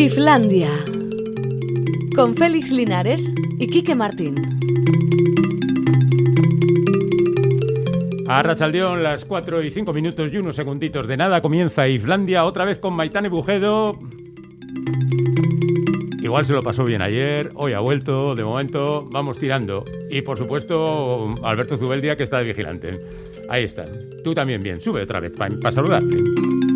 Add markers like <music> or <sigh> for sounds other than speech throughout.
Islandia. Con Félix Linares y Quique Martín. A Rachaldeón, las 4 y 5 minutos y unos segunditos de nada, comienza Islandia, otra vez con Maitane Bujedo. Igual se lo pasó bien ayer, hoy ha vuelto, de momento vamos tirando. Y por supuesto, Alberto Zubeldia, que está de vigilante. Ahí está. Tú también bien, sube otra vez para saludarte.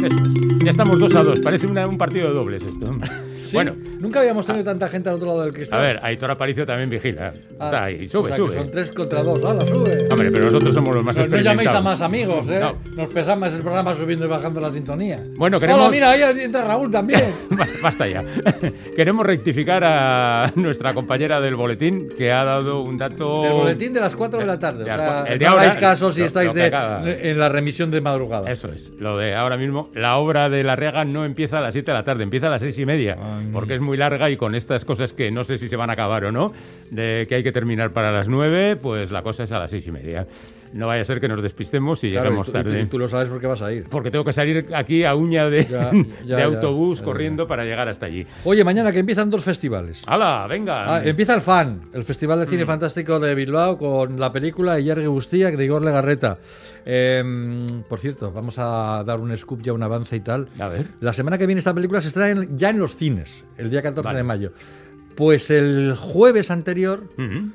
Eso es. Ya estamos dos a dos, parece una- un partido de dobles esto. Sí, Bueno, nunca habíamos tenido tanta gente al otro lado del cristal. a ver, Aitor Aparicio también vigila. Ah, Está ahí, o sube, que sube. son tres contra dos. ¡Hala, sube! Hombre, pero nosotros somos los más no, no llaméis a experimentados. más amigos, ¿eh? No. Nos pesa más el programa subiendo y bajando la sintonía. Bueno, queremos- Hola, mira, ahí entra Raúl también. <laughs> Ba- Basta ya. <laughs> Queremos rectificar a nuestra compañera del boletín que ha dado un dato. El boletín de las 4 de la tarde. O sea, el de no ahora, hagáis caso si lo- estáis lo de- en la remisión de madrugada. Eso es, lo de ahora mismo. La obra de la Riaga no empieza a las 7 de la tarde, empieza a las 6 y media, Ay. Porque es muy larga y con estas cosas que no sé si se van a acabar o no, de que hay que terminar para las 9, pues la cosa es a las 6 y media. No vaya a ser que nos despistemos y Claro, y tú- tú- tarde. y tú lo sabes porque vas a ir. Porque tengo que salir aquí a uña de, Ya, <laughs> ya, autobús Ya, corriendo para llegar hasta allí. Oye, mañana que empiezan dos festivales. ¡Hala, venga! Ah, empieza el FAN, el Festival de Cine Mm. Fantástico de Bilbao, con la película Iyarri Gustía, de Igor Legarreta. Em, por cierto, vamos a dar un scoop ya, un avance y tal. A ver. La semana que viene esta película se estrena en- ya en los cines, el día 14 Vale. de mayo. Pues el jueves anterior, Ujú.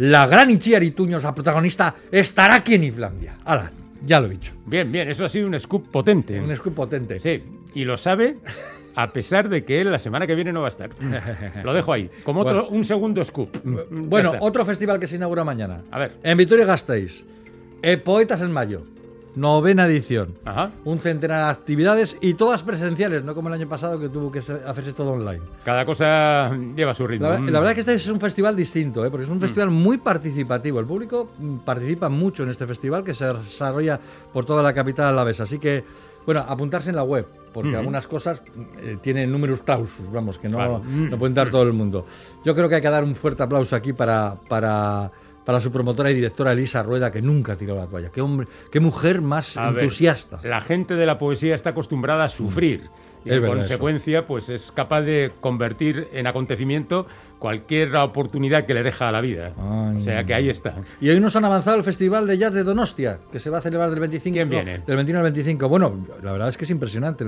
La gran Ichiar Tuños, la protagonista, estará aquí en Islandia. Hala, ya lo he dicho. Bien, bien, eso ha sido un scoop potente. Un scoop potente. Sí, y lo sabe a pesar de que él la semana que viene no va a estar. <laughs> Lo dejo ahí, como otro, un segundo scoop. Ya Bueno, otro festival que se inaugura mañana. A ver. En Vitoria-Gasteiz. Eh, Poetas en Mayo. Novena edición. Ajá. Un centenar de actividades y todas presenciales, no como el año pasado que tuvo que hacerse todo online. Cada cosa lleva su ritmo. La, la verdad es que este es un festival distinto, ¿eh? porque es un festival muy participativo. El público mm, participa mucho en este festival que se desarrolla por toda la capital alavesa. Así que, bueno, apuntarse en la web, porque algunas cosas eh, tienen números clausus, vamos, que no, Claro. no puede entrar todo el mundo. Yo creo que hay que dar un fuerte aplauso aquí para, para, para su promotora y directora Elisa Rueda, que nunca tiró la toalla. Qué hombre, qué mujer más A ver, entusiasta. la gente de la poesía está acostumbrada a sufrir. Y en consecuencia, pues es capaz de convertir en acontecimiento cualquier oportunidad que le deja a la vida. Ay. O sea que ahí está. Y hoy nos han avanzado el Festival de Jazz de Donostia, que se va a celebrar del 25 ¿Quién viene? del 21 al 25. Bueno, la verdad es que es impresionante.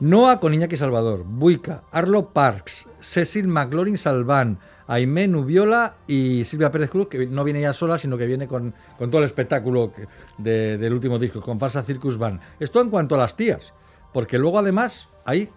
Noah con Iñaki Salvador, Buica, Arlo Parks, Cecil McLaurin Salván, Aimé Nubiola y Silvia Pérez Cruz, que no viene ya sola, sino que viene con, con todo el espectáculo del último disco, con Farsa Circus Van. Esto en cuanto a las tías, porque luego además hay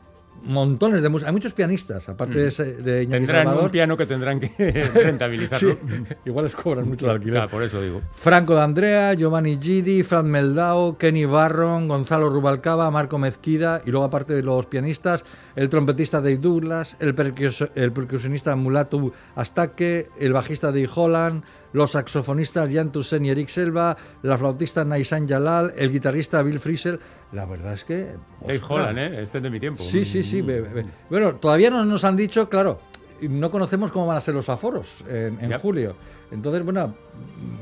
montones de música, hay muchos pianistas, aparte de, ese- de Iñaki Tendrán Salvador. un piano que tendrán que <laughs> rentabilizarlo. Sí, igual les cobran mucho el alquiler. Claro, por eso digo. Franco de Andrea, Giovanni Gidi, Fran Meldao, Kenny Barron, Gonzalo Rubalcaba, Marco Mezquida y luego aparte de los pianistas, el trompetista Dave Douglas, el, percus- el percusionista Mulatu Astaque, el bajista Dave Holland, los saxofonistas Jan Tussen y Eric Selva, la flautista Naisan Jalal, el guitarrista Bill Frisell. La verdad es que... Dave. Holland, ¿eh? Este es de mi tiempo. Sí, sí, sí. be- Bueno, todavía no nos han dicho, claro, no conocemos cómo van a ser los aforos en, en julio. Entonces, bueno,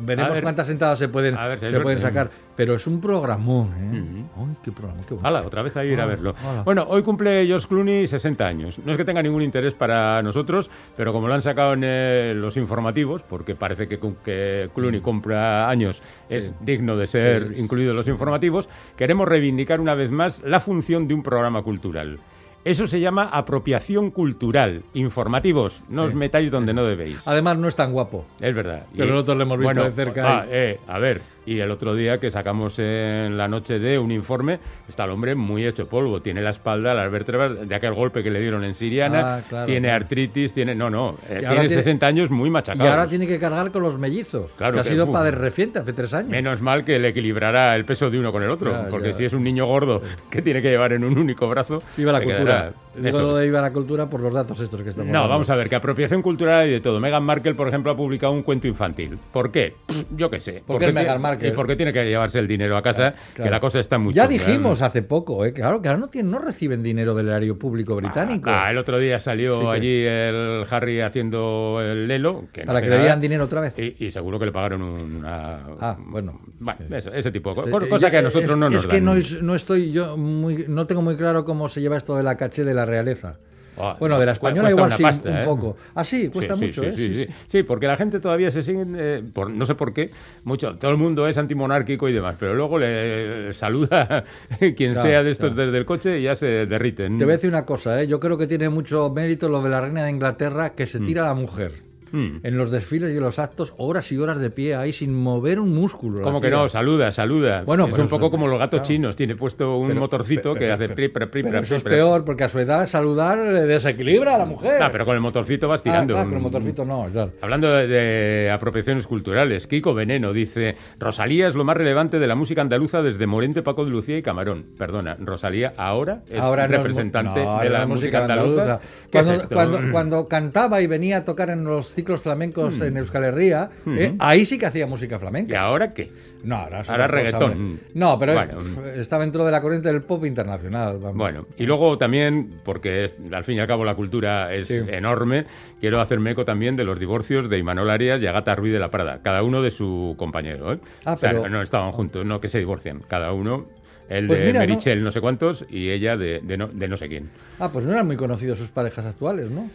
veremos ver. cuántas entradas se pueden, ver se pueden sacar. Pero es un programón, ¿eh? Ay, qué programa, qué bueno. Hala, otra vez a ir a verlo. Bueno, hoy cumple George Clooney 60 años. No es que tenga ningún interés para nosotros, pero como lo han sacado en eh, los informativos, porque parece que, que Clooney cumpla años es digno de ser Sí, sí. incluido en los informativos, queremos reivindicar una vez más la función de un programa cultural. Eso se llama apropiación cultural. Informativos, no os metáis donde no debéis. Además, no es tan guapo. Es verdad. Pero nosotros lo hemos visto de cerca ah, eh, a ver, y el otro día que sacamos en la noche de un informe, está el hombre muy hecho polvo. Tiene la espalda, las vértebras de aquel golpe que le dieron en Siriana. Ah, claro, tiene claro. artritis, tiene. No, no. eh, Y tiene tiene- 60 años muy Y machacado. ahora tiene que cargar con los mellizos. Claro que ha sido uf. padre reciente, hace tres años. Menos mal que le equilibrará el peso de uno con el otro. Ya, porque ya. si es un niño gordo que tiene que llevar en un único brazo. Viva la cultura. quedará- Digo lo de viva la cultura por los datos estos que estamos No, vamos a ver, que apropiación cultural hay de todo. Meghan Markle, por ejemplo, ha publicado un cuento infantil. ¿Por qué? Yo qué sé. ¿Por qué Meghan Markle? Y porque tiene que llevarse el dinero a casa, que Claro. la cosa está muy Ya dijimos hace poco, ¿eh? claro, que ahora no, tienen, no reciben dinero del erario público británico. Ah, el otro día salió Sí que- allí el Harry haciendo el Lelo. Que para que le dieran dinero otra vez. Y, y seguro que le pagaron una. Ah, bueno. Bueno, Sí. eso, ese tipo de cosas. Cosa que a nosotros es, no nos Es que no, no estoy yo muy, no tengo muy claro cómo se lleva esto de la caché de la realeza. Ah, bueno, de la española igual sí, pasta, un ¿eh? poco. Ah, sí, cuesta Sí, mucho, sí, ¿eh? sí, porque la gente todavía se sigue, eh, por, no sé por qué, mucho, todo el mundo es antimonárquico y demás, pero luego le saluda <laughs> quien Claro, sea de estos claro. desde el coche y ya se derriten. Te voy a decir una cosa, ¿eh? yo creo que tiene mucho mérito lo de la reina de Inglaterra que se tira a la mujer. Mm. En los desfiles y en los actos, horas y horas de pie ahí sin mover un músculo. la Como que tía. no, saluda, saluda. Bueno, es pero un poco como los gatos claro. chinos, tiene puesto un Pero- motorcito pe- que hace pri, pri, pri, pero eso es peor, porque a su edad saludar le desequilibra a la mujer. Ah, pero con el motorcito vas Ah, tirando. ah, con el motorcito no, claro. Hablando de, de apropiaciones culturales, Kiko Veneno dice, Rosalía es lo más relevante de la música andaluza desde Morente, Paco de Lucía y Camarón. Perdona, Rosalía ahora es Ahora no es representante no, de la es música andaluza. ¿Qué es Cuando, esto? cuando, cuando cantaba y venía a tocar en los ciclos flamencos Mm. en Euskal Herria, eh, ahí sí que hacía música ¿Y flamenca. ahora qué? No, ahora, Ahora cosa, reggaetón. No, pero es- Bueno. está dentro de la corriente del pop internacional. vamos. Bueno, y luego también, porque es- al fin y al cabo la cultura es Sí. enorme, quiero hacerme eco también de los divorcios de Imanol Arias y Agata Ruiz de la Prada, cada uno de su compañero. ¿eh? Ah, o sea, pero- no, no estaban juntos, no que se divorcian, cada uno, el Pues de mira, ¿no? Merichel no sé cuántos y ella de, de no, de no sé quién. Ah, pues no eran muy conocidos sus parejas actuales, ¿no?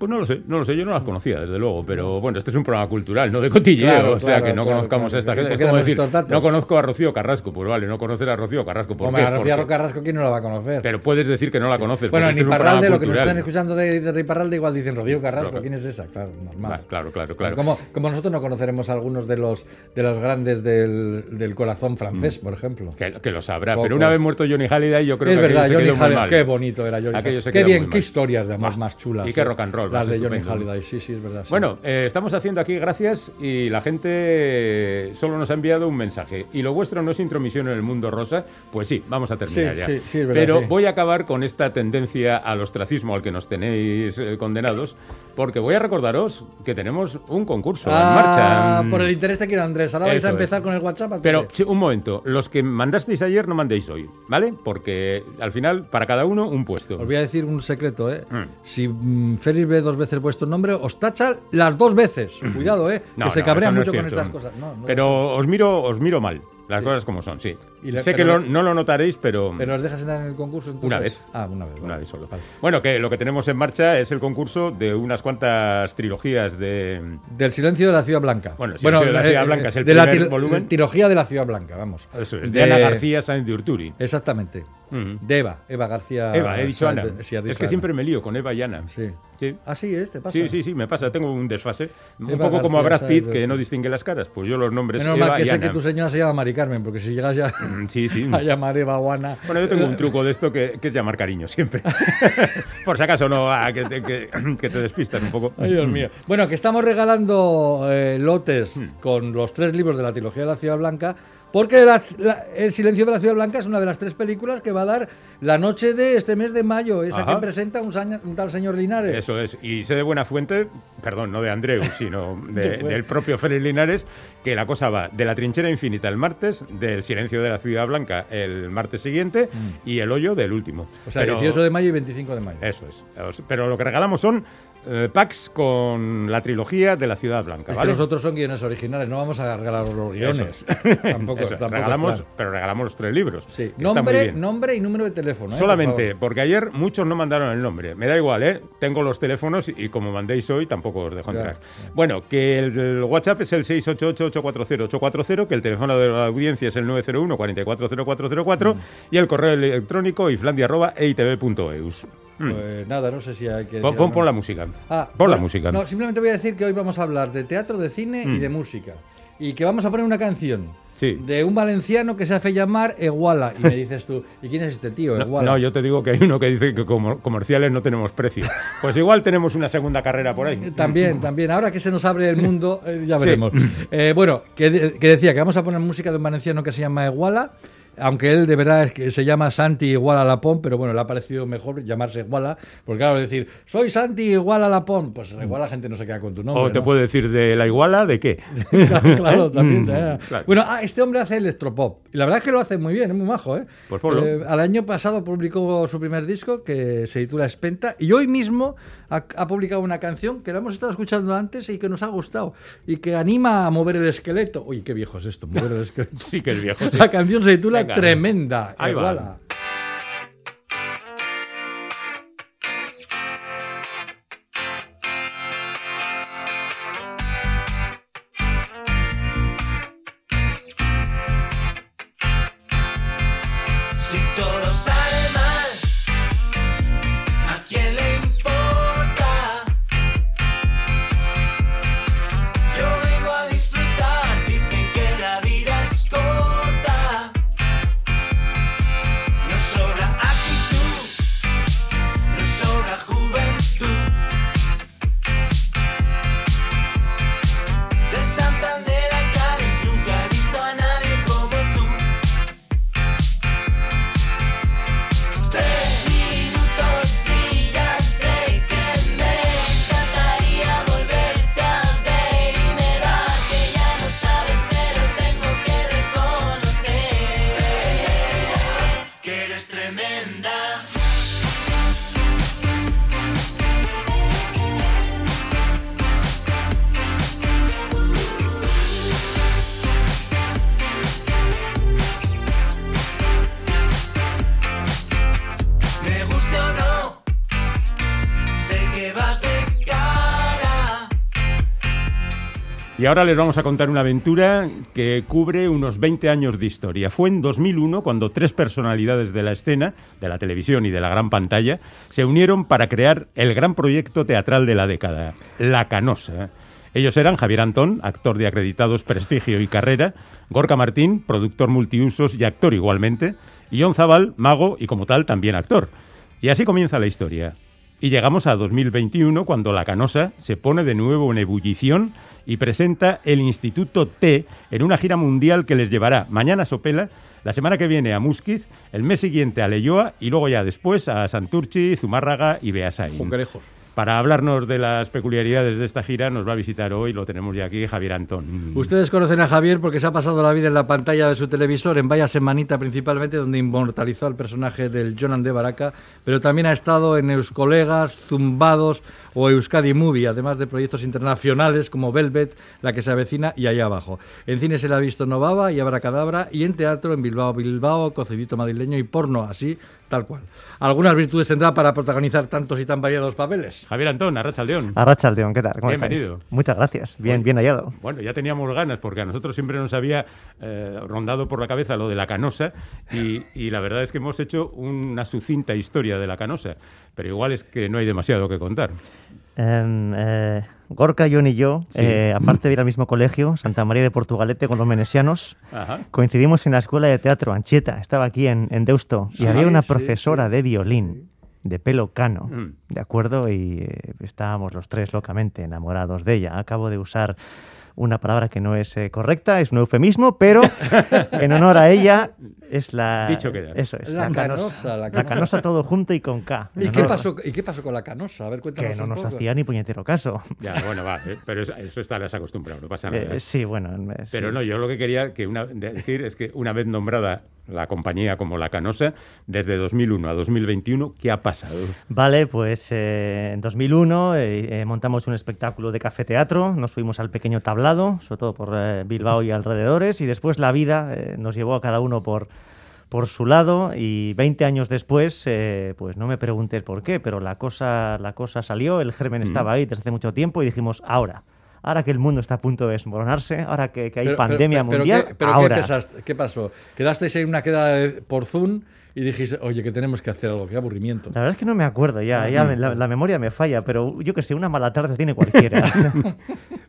Pues no lo sé, no lo sé, yo no las conocía, desde luego, pero bueno, este es un programa cultural, no de cotilleo, Claro, o sea claro, que no claro, conozcamos a esta ¿Y gente. Es como decir, no conozco a Rocío Carrasco, pues vale, no conocer a Rocío Carrasco, ¿por Hombre, qué? a Rocío Carrasco, ¿quién no la va a conocer? Pero puedes decir que no la conoces. bueno, en este es Iparralde, lo que nos están escuchando de, de Iparralde, igual dicen Rocío Carrasco. ¿Quién es esa? Claro, normal. Claro, claro, claro. Como, como nosotros no conoceremos a algunos de los, de los grandes del, del corazón francés, por ejemplo. Mm. Que, que lo sabrá. Poco. Pero una vez muerto Johnny Halliday, yo creo es que verdad, aquello se Johnny Halliday, qué bonito era Johnny Qué bien, qué historias de amor más chulas. y qué eh. rock and roll, Las de Johnny estupendo. Halliday, sí, sí, es verdad. sí. Bueno, eh, estamos haciendo aquí gracias y la gente solo nos ha enviado un mensaje. ¿Y lo vuestro no es intromisión en el mundo rosa? Pues sí, vamos a terminar Sí, ya. sí, sí, es verdad, Pero voy a acabar con esta tendencia al ostracismo al que nos tenéis eh, condenados, porque voy a recordaros que tenemos un concurso Ah, en marcha. por el interés te quiero, Andrés. Ahora vais a es. empezar con el WhatsApp. Pero, un momento, los que mandasteis ayer no mandéis hoy, ¿vale? Porque al final, para cada uno, un puesto. Os voy a decir un secreto, ¿eh? Mm. Si mm, Félix dos veces vuestro nombre, os tacha las dos veces. Cuidado, ¿eh? No, que se no, cabrea eso no mucho con estas cosas. Pero os miro, os miro mal, las Sí. cosas como son, sí. Y sé que lo- no lo notaréis, pero, Pero os dejas entrar en el concurso entonces? Una vez. Ah, una vez. una vez solo. Vale. Bueno, que lo que tenemos en marcha es el concurso de unas cuantas trilogías de... Del silencio de la Ciudad Blanca. Bueno, el silencio de la Ciudad eh, Blanca es el de primer volumen. Trilogía de la Ciudad Blanca, vamos. Eso es, de, De- Ana García Sáenz de Urturi. Exactamente. De Eva, Eva García. Eva, he dicho Ana. Sí, es que Ana. siempre me lío con Eva y Ana. Sí. Sí. Ah, sí, es, te pasa. Sí, sí, sí, me pasa, tengo un desfase. Un poco como a Brad Pitt, Sáenz que no distingue las caras. Pues yo los nombres Menos Eva mal que y sé Ana. que tu señora se llama Mari Carmen, porque si llegas ya <laughs> Mm, Sí, sí. a llamar Eva o Ana. Bueno, yo tengo un truco de esto que, que es llamar cariño siempre. <laughs> Por si acaso no, que, te, que- que te despistas un poco. Ay, Dios mío. Bueno, que estamos regalando eh, lotes Hmm. con los tres libros de la trilogía de la Ciudad Blanca, porque la- la- El Silencio de la Ciudad Blanca es una de las tres películas que va a dar la noche de este mes de mayo, esa Ajá. que presenta un, saña- un tal señor Linares. Eso es. Y sé de buena fuente, perdón, no de Andreu, sino <laughs> del propio Félix Linares, que la cosa va de la trinchera infinita el martes, del silencio de la Ciudad Blanca el martes siguiente y el hoyo del último. Mm. o sea, Pero- 18 de mayo y 25 de mayo. Eso es. Pero lo que regalamos son eh, packs con la trilogía de la Ciudad Blanca, Es ¿vale? que los otros son guiones originales, no vamos a regalar los guiones. tampoco, <laughs> Eso, tampoco regalamos, pero regalamos los tres libros. Sí. Nombre, nombre y número de teléfono. ¿eh? Solamente, Por porque ayer muchos no mandaron el nombre. Me da igual, ¿eh? Tengo los teléfonos y, como mandéis hoy tampoco os dejo entrar. Bueno, que el, el WhatsApp es el 688-840-840, que el teléfono de la audiencia es el 901-440404 Mm. y el correo electrónico iflandia.eitv.eus. Mm. Pues nada, no sé si hay que. Pon, pon- la música. Ah, pon la música. No, simplemente voy a decir que hoy vamos a hablar de teatro, de cine y Mm. de música. Y que vamos a poner una canción Sí. de un valenciano que se hace llamar Eguala. Y me dices tú, ¿y quién es este tío? <laughs> Eguala. no, yo te digo que hay uno que dice que como comerciales no tenemos precio. Pues igual tenemos una segunda carrera por ahí. <laughs> También, también. Ahora que se nos abre el <laughs> mundo, eh, ya Sí. veremos. Eh, bueno, que decía que vamos a poner música de un valenciano que se llama Eguala. Aunque él de verdad es que se llama Santi Iguala Lapón, pero bueno, le ha parecido mejor llamarse Iguala, porque claro, decir, soy Santi Iguala Lapón, pues igual la gente no se queda con tu nombre. O te ¿no? puede decir de la iguala, ¿de qué? <laughs> claro, claro, <laughs> también. Mm, claro. Bueno, ah, este hombre hace electropop. Y la verdad es que lo hace muy bien, es muy majo, ¿eh? Pues ponlo. Eh, al año pasado publicó su primer disco que se titula Espenta. Y hoy mismo ha, ha publicado una canción que la hemos estado escuchando antes y que nos ha gustado. Y que anima a mover el esqueleto. Uy, qué viejo es esto, mover el <laughs> esqueleto. Sí que es viejo. sí. La canción se titula. Tremenda. Ahí va. Y ahora les vamos a contar una aventura que cubre unos 20 años de historia. Fue en 2001 cuando tres personalidades de la escena, de la televisión y de la gran pantalla, se unieron para crear el gran proyecto teatral de la década, La Canosa. Ellos eran Javier Antón, actor de acreditados prestigio y carrera, Gorka Martín, productor multiusos y actor igualmente, y John Zabal, mago y como tal también actor. Y así comienza la historia. Y llegamos a 2021 cuando la Canosa se pone de nuevo en ebullición y presenta el Instituto T en una gira mundial que les llevará mañana a Sopela, la semana que viene a Musquiz, el mes siguiente a Leyoa y luego ya después a Santurchi, Zumárraga y Beasain. Junquerejos. Para hablarnos de las peculiaridades de esta gira nos va a visitar hoy, lo tenemos ya aquí, Javier Antón. Ustedes conocen a Javier porque se ha pasado la vida en la pantalla de su televisor, en Vaya Semanita principalmente, donde inmortalizó al personaje del Jonan de Baraca, pero también ha estado en Euskolegas, Zumbados o Euskadi Movie, además de proyectos internacionales como Velvet, La que se avecina y Allá abajo. En cine se le ha visto Novava y Abracadabra y en teatro en Bilbao, Bilbao, Cocedito madrileño y porno, así tal cual. Algunas virtudes tendrá para protagonizar tantos y tan variados papeles. Javier Antón, Arracha León. Arracha León, ¿qué tal? ¿Cómo Bienvenido. estáis? Muchas gracias. Bien, bien hallado. Bueno, ya teníamos ganas porque a nosotros siempre nos había eh, rondado por la cabeza lo de la canosa y, y la verdad es que hemos hecho una sucinta historia de la canosa, pero igual es que no hay demasiado que contar. Em, eh, Gorka, John y yo, Sí. eh, aparte de ir al mismo colegio, Santa María de Portugalete, con los menesianos, Ajá. coincidimos en la escuela de teatro, Anchieta, estaba aquí en, en Deusto, y había una sí, profesora de violín, de pelo cano, Mm. ¿de acuerdo? Y eh, estábamos los tres locamente enamorados de ella. Acabo de usar una palabra que no es eh, correcta, es un eufemismo, pero <laughs> en honor a ella es la... Dicho queda. Eso es. La canosa, la La canosa. canosa todo junto y con K. ¿Y qué, pasó, ¿Y qué pasó con la canosa? A ver, cuéntanos Que no un nos poco. hacía ni puñetero caso. <laughs> Ya, bueno, va, eh, pero eso, eso estarás acostumbrado, no pasa nada. Eh, sí, bueno. eh, Pero sí. no, yo lo que quería que una, de- decir es que una vez nombrada la compañía como La Canosa, desde 2001 a 2021, ¿qué ha pasado? Vale, pues eh, en 2001 eh, eh, montamos un espectáculo de café teatro, nos fuimos al pequeño tablado, sobre todo por eh, Bilbao y alrededores, y después la vida eh, nos llevó a cada uno por, por su lado, y 20 años después, eh, pues no me preguntes por qué, pero la cosa, la cosa salió, el germen estaba ahí desde hace mucho tiempo, y dijimos, ahora. Ahora que el mundo está a punto de desmoronarse, ahora que, que hay Pero- pandemia pero mundial, ¿qué, pero ahora. ¿qué, pensaste? ¿Qué pasó? ¿Quedasteis en una queda de- por Zoom y dijiste, oye, que tenemos que hacer algo? Qué aburrimiento. La verdad es que no me acuerdo ya, Ah, ya me- la, la memoria me falla, pero yo que sé, una mala tarde tiene cualquiera. <laughs>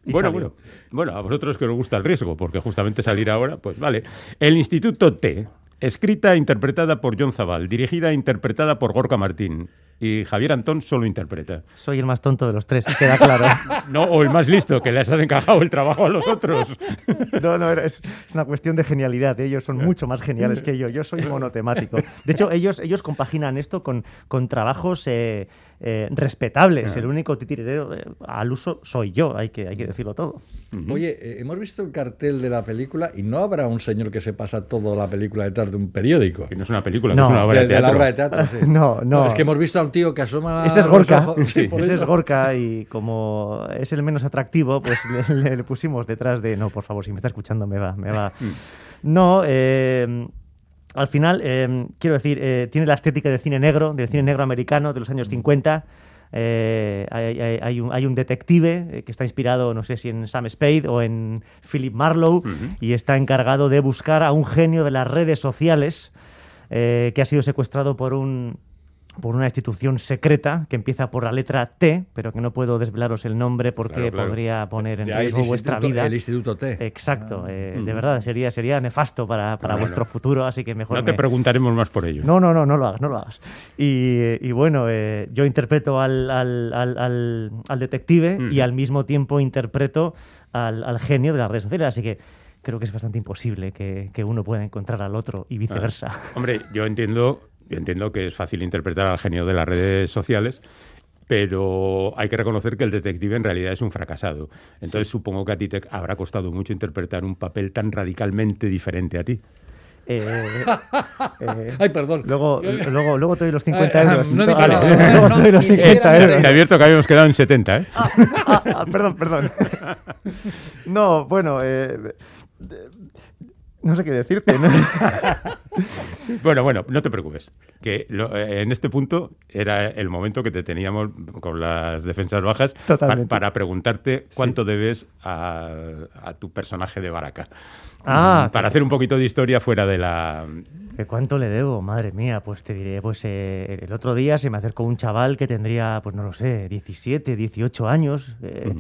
Bueno, salió. bueno, bueno, a vosotros que os gusta el riesgo, porque justamente salir ahora, pues vale. El Instituto T, escrita e interpretada por John Zabal, dirigida e interpretada por Gorka Martín. Y Javier Antón solo interpreta. Soy el más tonto de los tres, queda claro. <laughs> No, o el más listo, que les has encajado el trabajo a los otros. <laughs> No, no, era- es, una cuestión de genialidad. Ellos son mucho más geniales que yo. Yo soy monotemático. De hecho, ellos, ellos compaginan esto con, con trabajos eh, eh, respetables. El único titiritero eh, al uso soy yo, hay que, hay que decirlo todo. Oye, eh, hemos visto el cartel de la película y no habrá un señor que se pasa toda la película detrás de un periódico. Que no es una película, No, que es una obra de, de, de la teatro. obra de teatro, sí. <laughs> No, no. Es que hemos visto a un tío que asoma. Ese es Gorka. Sí, es. Gorka y como es el menos atractivo, pues <laughs> le, le pusimos detrás de... No, por favor, si me está escuchando me va, me va. <laughs> No, eh, al final, eh, quiero decir, eh, tiene la estética del cine negro, del cine negro americano de los años 50. Eh, hay, hay- hay un, hay un detective eh, que está inspirado, no sé si en Sam Spade o en Philip Marlowe, y está encargado de buscar a un genio de las redes sociales eh, que ha sido secuestrado por un por una institución secreta que empieza por la letra T, pero que no puedo desvelaros el nombre porque Claro, claro. podría poner en riesgo vuestra vida. El Instituto T. Exacto, eh, de verdad, sería, sería nefasto para, para Bueno, vuestro futuro, así que mejor No te preguntaremos más por ello. no, no, no, no lo hagas, no lo hagas. Y, y bueno, eh, yo interpreto al, al- al- al- al detective y al mismo tiempo interpreto al, al genio de las redes sociales, así que creo que es bastante imposible que, que uno pueda encontrar al otro y viceversa. Ah. Hombre, yo entiendo, yo entiendo que es fácil interpretar al genio de las redes sociales, pero hay que reconocer que el detective en realidad es un fracasado. Entonces supongo que a ti te habrá costado mucho interpretar un papel tan radicalmente diferente a ti. Eh, <laughs> eh, Ay, perdón. luego, luego, luego te doy los 50 Ah, ah, euros. no he dicho Vale, nada. <laughs> luego No, te doy los ni siquiera 50 me euros. Te advierto que habíamos quedado en 70, ¿eh? Ah, ah, perdón, perdón. <laughs> No, bueno, eh, no sé qué decirte. ¿no? <laughs> Bueno, bueno, no te preocupes. Que lo- eh, en este punto era el momento que te teníamos con las defensas bajas pa- para preguntarte cuánto debes a, a tu personaje de Baraka. Ah, para hacer un poquito de historia fuera de la. ¿Que ¿Cuánto le debo? Madre mía, pues te diré, pues eh, el otro día se me acercó un chaval que tendría, pues no lo sé, 17, 18 años. eh.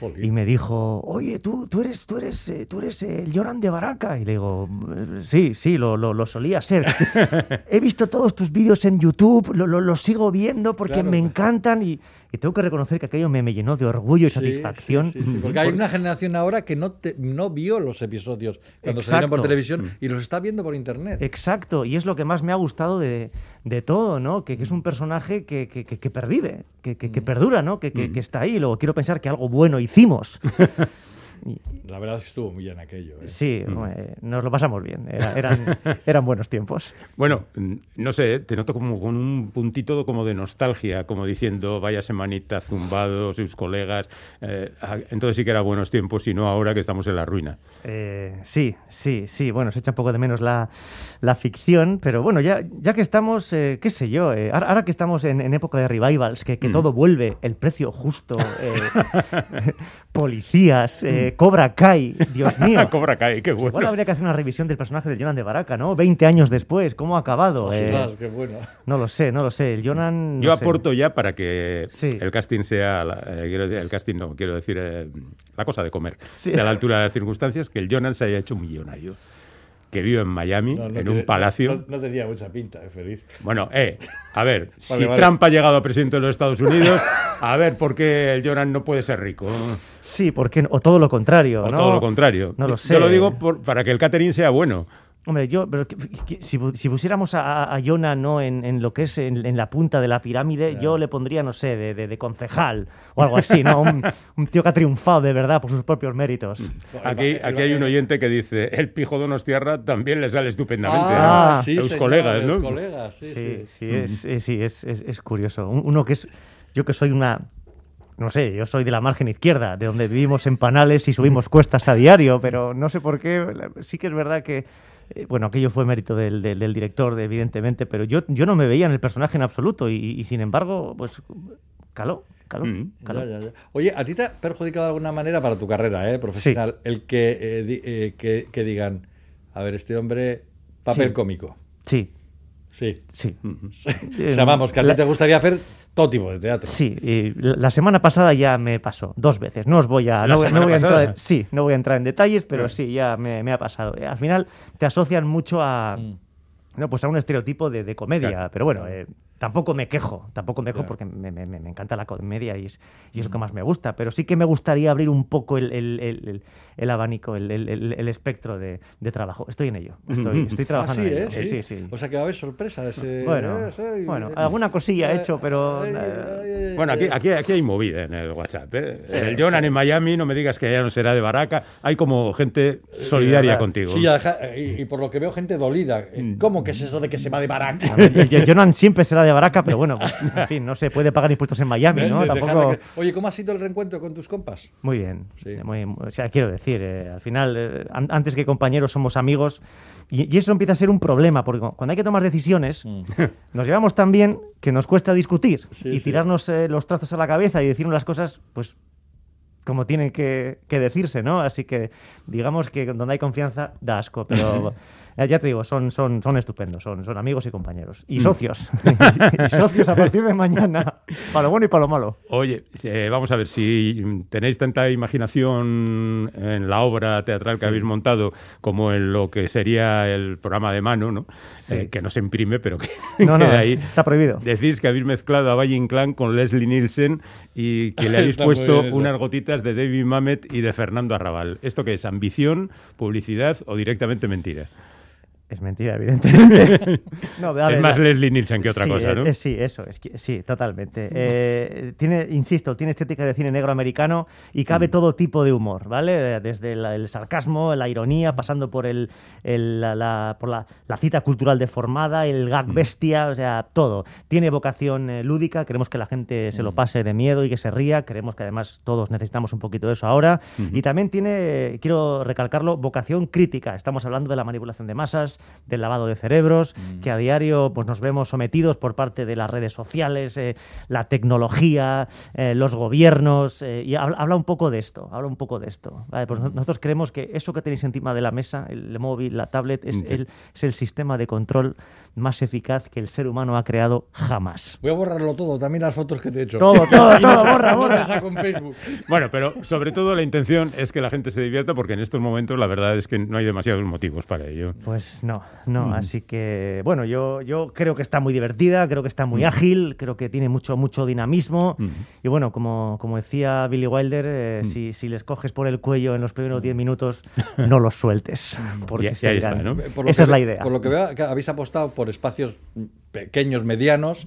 Jolín. Y me dijo, oye, tú, tú eres, tú eres, eh, tú eres el Joran de Baraca. Y le digo, "Eh, sí, sí, lo, lo, lo solía ser. <laughs> He visto todos tus vídeos en YouTube, lo, lo, lo sigo viendo porque Claro. me encantan y, y tengo que reconocer que aquello me, me llenó de orgullo y Sí, satisfacción. sí, sí, sí, Porque hay una generación ahora que no, te- no vio los episodios cuando Exacto. salieron por televisión y los está viendo por internet. Exacto, y es lo que más me ha gustado de, de todo, ¿no? Que, que es un personaje que, que, que- que pervive, que, que- que perdura, ¿no? Que, que- que está ahí. Luego quiero pensar que algo bueno hicimos. <laughs> La verdad es que estuvo muy bien aquello. ¿eh? Sí, eh, nos lo pasamos bien. Era- eran, <laughs> eran buenos tiempos. Bueno, mm, no sé, te noto como con un puntito como de nostalgia, como diciendo, vaya semanita zumbado, sus colegas. eh, entonces sí que eran buenos tiempos, y no ahora que estamos en la ruina. Eh, sí, sí, sí. Bueno, se echa un poco de menos la, la ficción, pero bueno, ya, ya que estamos, eh, qué sé yo, eh, ahora, ahora que estamos en, en época de revivals, que, que Mm. todo vuelve, el precio justo, eh, <laughs> <laughs> policías, eh, Cobra Kai, Dios mío. <laughs> Cobra Kai, qué bueno. Igual habría que hacer una revisión del personaje de Jonan de Baraka, ¿no? 20 años después, ¿cómo ha acabado? Eh, Ostras, qué bueno. no lo sé, no lo sé. El Jonan. Yo sé. aporto ya para que Sí. el casting sea, la- eh, quiero decir, el casting no, quiero decir, la cosa de comer, Sí. a la altura de las circunstancias, que el Jonan se haya hecho millonario, que vive en Miami, No, no en tiene- un palacio. No, no tenía mucha pinta, eh, feliz. Bueno, eh, a ver, <laughs> si Vale. Trump ha llegado a presidente de los Estados Unidos, a ver por qué el Jonan no puede ser rico. Sí, ¿por qué no? O todo lo contrario. O ¿no? todo lo contrario. No lo Yo sé. lo digo por- para que el catering sea bueno. Hombre, yo, pero que- que- si, pu- si pusiéramos a, a Jonah ¿no? en, en lo que es en, en la punta de la pirámide, yo le pondría, no sé, de, de- de concejal o algo así, ¿no? Un, <laughs> un tío que ha triunfado de verdad por sus propios méritos. Aquí, aquí hay un oyente que dice, el pijo Donostiarra también le sale estupendamente. Ah, sí, Los señor, colegas, los ¿no? colegas, sí, Sí, sí. sí, es, es- sí, es, es- es curioso. Un- Uno que es, yo que soy una, no sé, yo soy de la margen izquierda, de donde vivimos en panales y subimos cuestas a diario, pero no sé por qué, sí que es verdad que, eh, bueno, aquello fue mérito del, del- del director, de- evidentemente, pero yo, yo no me veía en el personaje en absoluto y, y sin embargo, pues, caló, caló, Mm. caló. Ya, ya, ya. Oye, ¿a ti te ha perjudicado de alguna manera para tu carrera eh, profesional el que, eh, eh, que, que digan, a ver, este hombre, papel Sí. cómico? Sí, Sí. sí. <laughs> O sea, vamos, que a ti te gustaría hacer todo tipo de teatro. Sí, y la semana pasada ya me pasó dos veces. No os voy a, ¿La no, voy- no voy a entrar en, sí, no voy a entrar en detalles, pero sí, ya me, me ha pasado. Eh, Al final te asocian mucho a, Mm. no, pues a un estereotipo de, de comedia, Claro, pero bueno, eh, tampoco me quejo, tampoco me quejo porque me, me- me- encanta la comedia y es, y es lo que más me gusta, pero sí que me gustaría abrir un poco el, el- el- el- el abanico, el, el- el- el espectro de, de trabajo. Estoy en ello, estoy, <laughs> estoy Ah, trabajando sí, en ello. ¿eh? Sí, Sí. sí. O sea, que va a haber sorpresa ese... <laughs> Bueno, eh, bueno, alguna cosilla he hecho, pero, eh, Bueno, aquí, aquí, aquí hay movida en el WhatsApp. ¿eh? el Jonan en Miami, no me digas que ya no será de Baraca. Hay como gente solidaria contigo. Sí, y, y por lo que veo, gente dolida. Eh, ¿Cómo que es eso de que se va de baraca? <laughs> Jonan siempre será de Baraca, pero bueno, pues, en fin, no se puede pagar impuestos en Miami, ¿no? Tampoco. que- Oye, ¿cómo ha sido el reencuentro con tus compas? Muy bien. Sí. muy- o sea, quiero decir, eh, al final, eh, an- antes que compañeros somos amigos y, y eso empieza a ser un problema, porque cu- cuando hay que tomar decisiones, <laughs> nos llevamos tan bien que nos cuesta discutir Sí, y sí. tirarnos eh, los trastos a la cabeza y decirnos las cosas, pues como tienen que, que decirse, ¿no? Así que digamos que donde hay confianza da asco, pero <laughs> ya te digo, son, son, son estupendos, son, son amigos y compañeros. Mm. Y socios. <laughs> y socios a partir de mañana. Para lo bueno y para lo malo. Oye, eh, vamos a ver, si tenéis tanta imaginación en la obra teatral que habéis montado como en lo que sería el programa de mano, ¿no? Eh, que no se imprime, pero que No, no, <laughs> queda ahí. está prohibido. Decís que habéis mezclado a Valle Inclán con Leslie Nielsen y que le <laughs> habéis puesto unas gotitas de David Mamet y de Fernando Arrabal. ¿Esto qué es? ¿Ambición, publicidad o directamente mentira? Es mentira, evidentemente. <laughs> no, es más Leslie Nielsen que otra sí, cosa, ¿no? eh, sí, eso, es que- sí, totalmente. Eh, tiene, insisto, tiene estética de cine negro americano y Mm. cabe todo tipo de humor, ¿vale? Desde la- el sarcasmo, la ironía, pasando por el, el- la, la- por la, la cita cultural deformada, el gag Mm. bestia, o sea, todo. Tiene vocación eh, lúdica, queremos que la gente se lo Mm. pase de miedo y que se ría, creemos que además todos necesitamos un poquito de eso ahora. Y también tiene, quiero recalcarlo, vocación crítica. Estamos hablando de la manipulación de masas, del lavado de cerebros, que a diario pues, nos vemos sometidos por parte de las redes sociales, eh, la tecnología, eh, los gobiernos, eh, y habla, habla un poco de esto, habla un poco de esto. Vale, pues nosotros creemos que eso que tenéis encima de la mesa, el móvil, la tablet, es, el, es el sistema de control más eficaz que el ser humano ha creado jamás. Voy a borrarlo todo, también las fotos que te he hecho. Todo, <laughs> todo, todo, borra, borra. Facebook. <laughs> Bueno, pero sobre todo la intención es que la gente se divierta porque en estos momentos la verdad es que no hay demasiados motivos para ello. Pues no, no, así que bueno, yo, yo creo que está muy divertida, creo que está muy ágil, creo que tiene mucho, mucho dinamismo. Y bueno, como, como decía Billy Wilder, eh, si, si les coges por el cuello en los primeros 10 minutos, <laughs> no los sueltes, porque se está, ¿no? Esa que es la idea. Por lo que veo, que habéis apostado por espacios pequeños, medianos,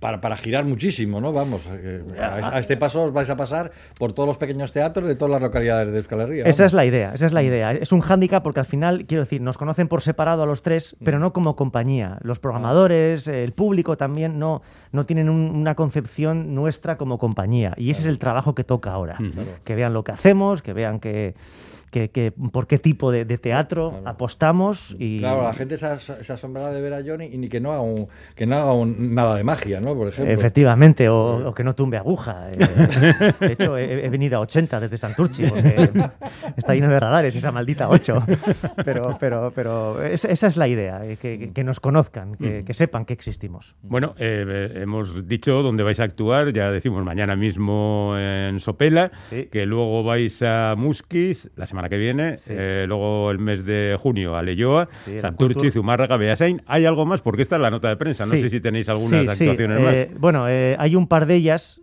para, para girar muchísimo, ¿no? Vamos, eh, a, a este paso os vais a pasar por todos los pequeños teatros de todas las localidades de Euskal Herria. Esa es la idea, esa es la idea. Es un hándicap porque al final, quiero decir, nos conocen por separado a los tres, pero no como compañía. Los programadores, el público también no, no tienen un- una concepción nuestra como compañía. Y ese es el trabajo que toca ahora. Que vean lo que hacemos, que vean que, que- que por qué tipo de, de teatro apostamos. Y, Claro, la gente se, se asombrará de ver a Johnny y ni que no haga, un- que no haga un- nada de magia, ¿no? Por ejemplo. Efectivamente, o, o que no tumbe aguja. eh. <laughs> De hecho, he, he venido a 80 desde Santurchi, porque está lleno de radares esa maldita 8. Pero, pero, pero esa, es la idea, eh, que, que nos conozcan, que, que sepan que existimos. Bueno, eh, eh, hemos dicho dónde vais a actuar, ya decimos mañana mismo en Sopela, Sí. que luego vais a Musquiz la semana que viene, Sí. eh, luego el mes de junio a Leyoa, Sí, Santurchi. Zumárraga, Beasain. ¿Hay algo más? Porque esta es la nota de prensa, no Sí. sé si tenéis algunas actuaciones eh, más. Bueno, eh, hay un par de ellas.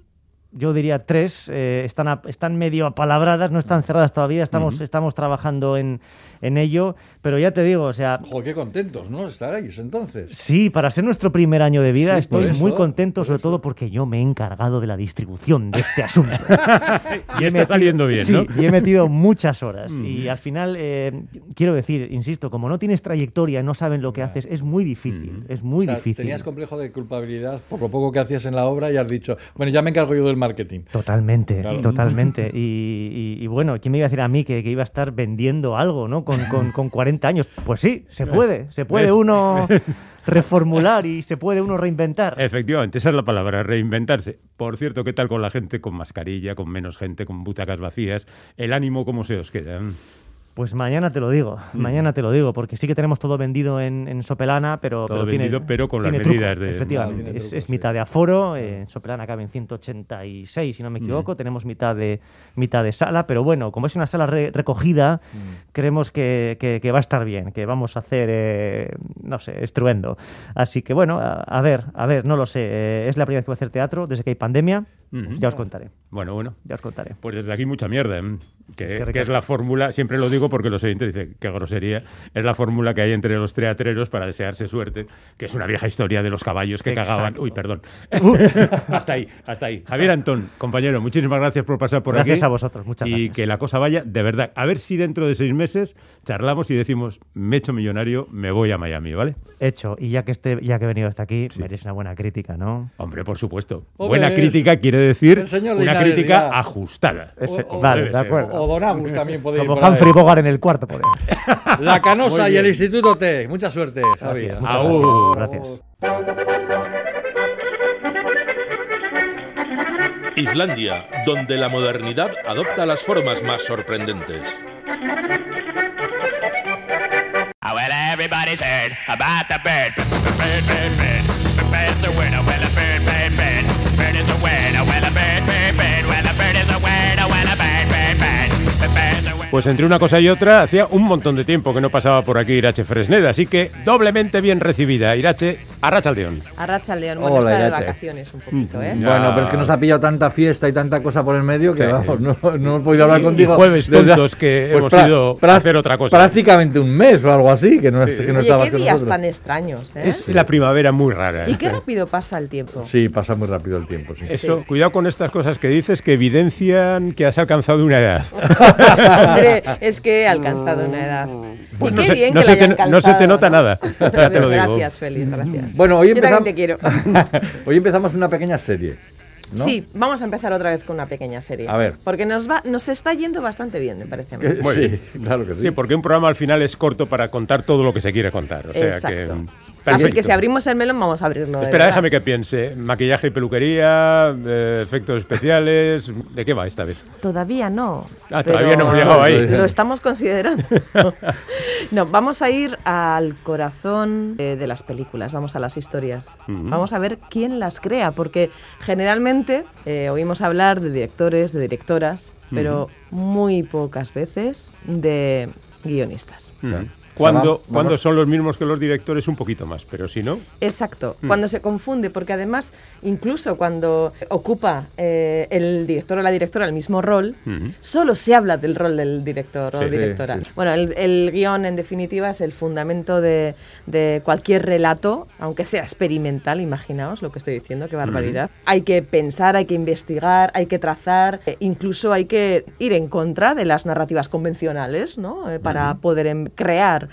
Yo diría tres, eh, están, a- están medio apalabradas, no están cerradas todavía, estamos, estamos trabajando en, en ello, pero ya te digo, o sea, Joder, qué contentos, ¿no? Estaréis entonces. Sí, para ser nuestro primer año de vida Sí, estoy eso, muy contento, sobre eso. todo porque yo me he encargado de la distribución de este asunto. <laughs> y está saliendo bien, sí, ¿no? y he metido muchas horas. Mm. Y al final, eh, quiero decir, insisto, como no tienes trayectoria y no saben lo que haces, es muy difícil, es muy Mm. O sea, difícil. Tenías complejo de culpabilidad por lo poco que hacías en la obra y has dicho, bueno, ya me encargo yo del marketing. Totalmente, Claro. totalmente. <laughs> Y, y- y bueno, ¿quién me iba a decir a mí que, que iba a estar vendiendo algo, ¿no? Con, con, con 40 años. Pues sí, se puede. Se puede ¿Ves? uno <laughs> reformular y se puede uno reinventar. Efectivamente, esa es la palabra, reinventarse. Por cierto, ¿qué tal con la gente con mascarilla, con menos gente, con butacas vacías? ¿El ánimo cómo se os queda? Pues mañana te lo digo, Mm. mañana te lo digo, porque sí que tenemos todo vendido en, en Sopelana, pero, Todo pero tiene- vendido, pero con las tiene truco, medidas de- Efectivamente, es, truco, es sí. mitad de aforo, eh, en Sopelana caben 186, si no me Mm. equivoco, tenemos mitad de, mitad de sala, pero bueno, como es una sala re- recogida, Mm. creemos que, que- que va a estar bien, que vamos a hacer, eh, no sé, estruendo. Así que bueno, a, a ver, a ver, no lo sé, eh, es la primera vez que voy a hacer teatro desde que hay pandemia, Ya os contaré, Bueno, bueno. ya os contaré. Pues desde aquí mucha mierda, ¿eh? que, Es que que es recalco. la fórmula, siempre lo digo porque los oyentes dicen, qué grosería, es la fórmula que hay entre los teatreros para desearse suerte, que es una vieja historia de los caballos que cagaban. Uy, perdón. <laughs> hasta ahí, hasta ahí. Javier Antón, compañero, muchísimas gracias por pasar por aquí. Gracias a vosotros, muchas Y gracias. que la cosa vaya de verdad. A ver si dentro de seis meses charlamos y decimos, me he hecho millonario, me voy a Miami, ¿vale? Hecho, y ya que, este, ya que he venido hasta aquí, merece una buena crítica, ¿no? Hombre, por supuesto. Hombre, Buena es- crítica quiere decir una crítica dirá. ajustada. Efe- o- vale, de acuerdo. O Don Agus también puede ir Como por ahí. Humphrey Bogart en el cuarto, por ahí. <laughs> La Canosa y el. Instituto T. Mucha suerte, Javi. Gracias. Islandia, donde la modernidad adopta las formas más sorprendentes. Ah, Everybody's heard about the bird. Bird, bird, bird. The bird's a winner. Well, a bird, bird, bird. Bird is a winner. Pues entre una cosa y otra, hacía un montón de tiempo que no pasaba por aquí Irache Fresneda, así que doblemente bien recibida. Irache, arracha al león. Arracha el león. Bueno, Hola, está de Irache. vacaciones un poquito, ¿eh? Ya. Bueno, pero es que nos ha pillado tanta fiesta y tanta cosa por el medio que Sí. vamos, no, no hemos podido hablar Y- contigo. y jueves tontos que hemos pra- ido a hacer otra cosa. Prácticamente un mes o algo así, que no, es- que no Oye, qué días nosotros. tan extraños, ¿eh? Es la primavera muy rara. Y qué rápido pasa el tiempo. Sí, pasa muy rápido el tiempo, sí. Eso, cuidado con estas cosas que dices que evidencian que has alcanzado una edad. <laughs> Hombre, es que he alcanzado una edad. Pues y no qué se- bien no que se la te- haya no se te alcanzado, nota ¿no? nada, te lo digo. Gracias, Feliz, gracias. Bueno, hoy empezamos. te quiero. <laughs> hoy empezamos una pequeña serie. ¿no? Sí, vamos a empezar otra vez con una pequeña serie. A ver. Porque nos va, nos está yendo bastante bien, me parece. Que- Muy sí, bien. claro que sí. Sí, porque un programa al final es corto para contar todo lo que se quiere contar. O sea Exacto. que. Así que si abrimos el melón, vamos a abrirlo. de Espera, verdad. déjame que piense. Maquillaje y peluquería, eh, efectos especiales. ¿De qué va esta vez? Todavía no. Ah, todavía no hemos llegado ahí. <laughs> Lo estamos considerando. <laughs> no, vamos a ir al corazón eh, de las películas, vamos a las historias. Vamos a ver quién las crea, porque generalmente eh, oímos hablar de directores, de directoras, pero muy pocas veces de guionistas. Cuando, cuando son los mismos que los directores, un poquito más, pero si no. Exacto, cuando se confunde, porque además, incluso cuando ocupa eh, el director o la directora el mismo rol, Ujú. solo se habla del rol del director o Sí, directora. sí, sí. Bueno, el, el guion, en definitiva, es el fundamento de, de cualquier relato, aunque sea experimental, imaginaos lo que estoy diciendo, qué barbaridad. Hay que pensar, hay que investigar, hay que trazar, eh, incluso hay que ir en contra de las narrativas convencionales, ¿no? Eh, para poder em-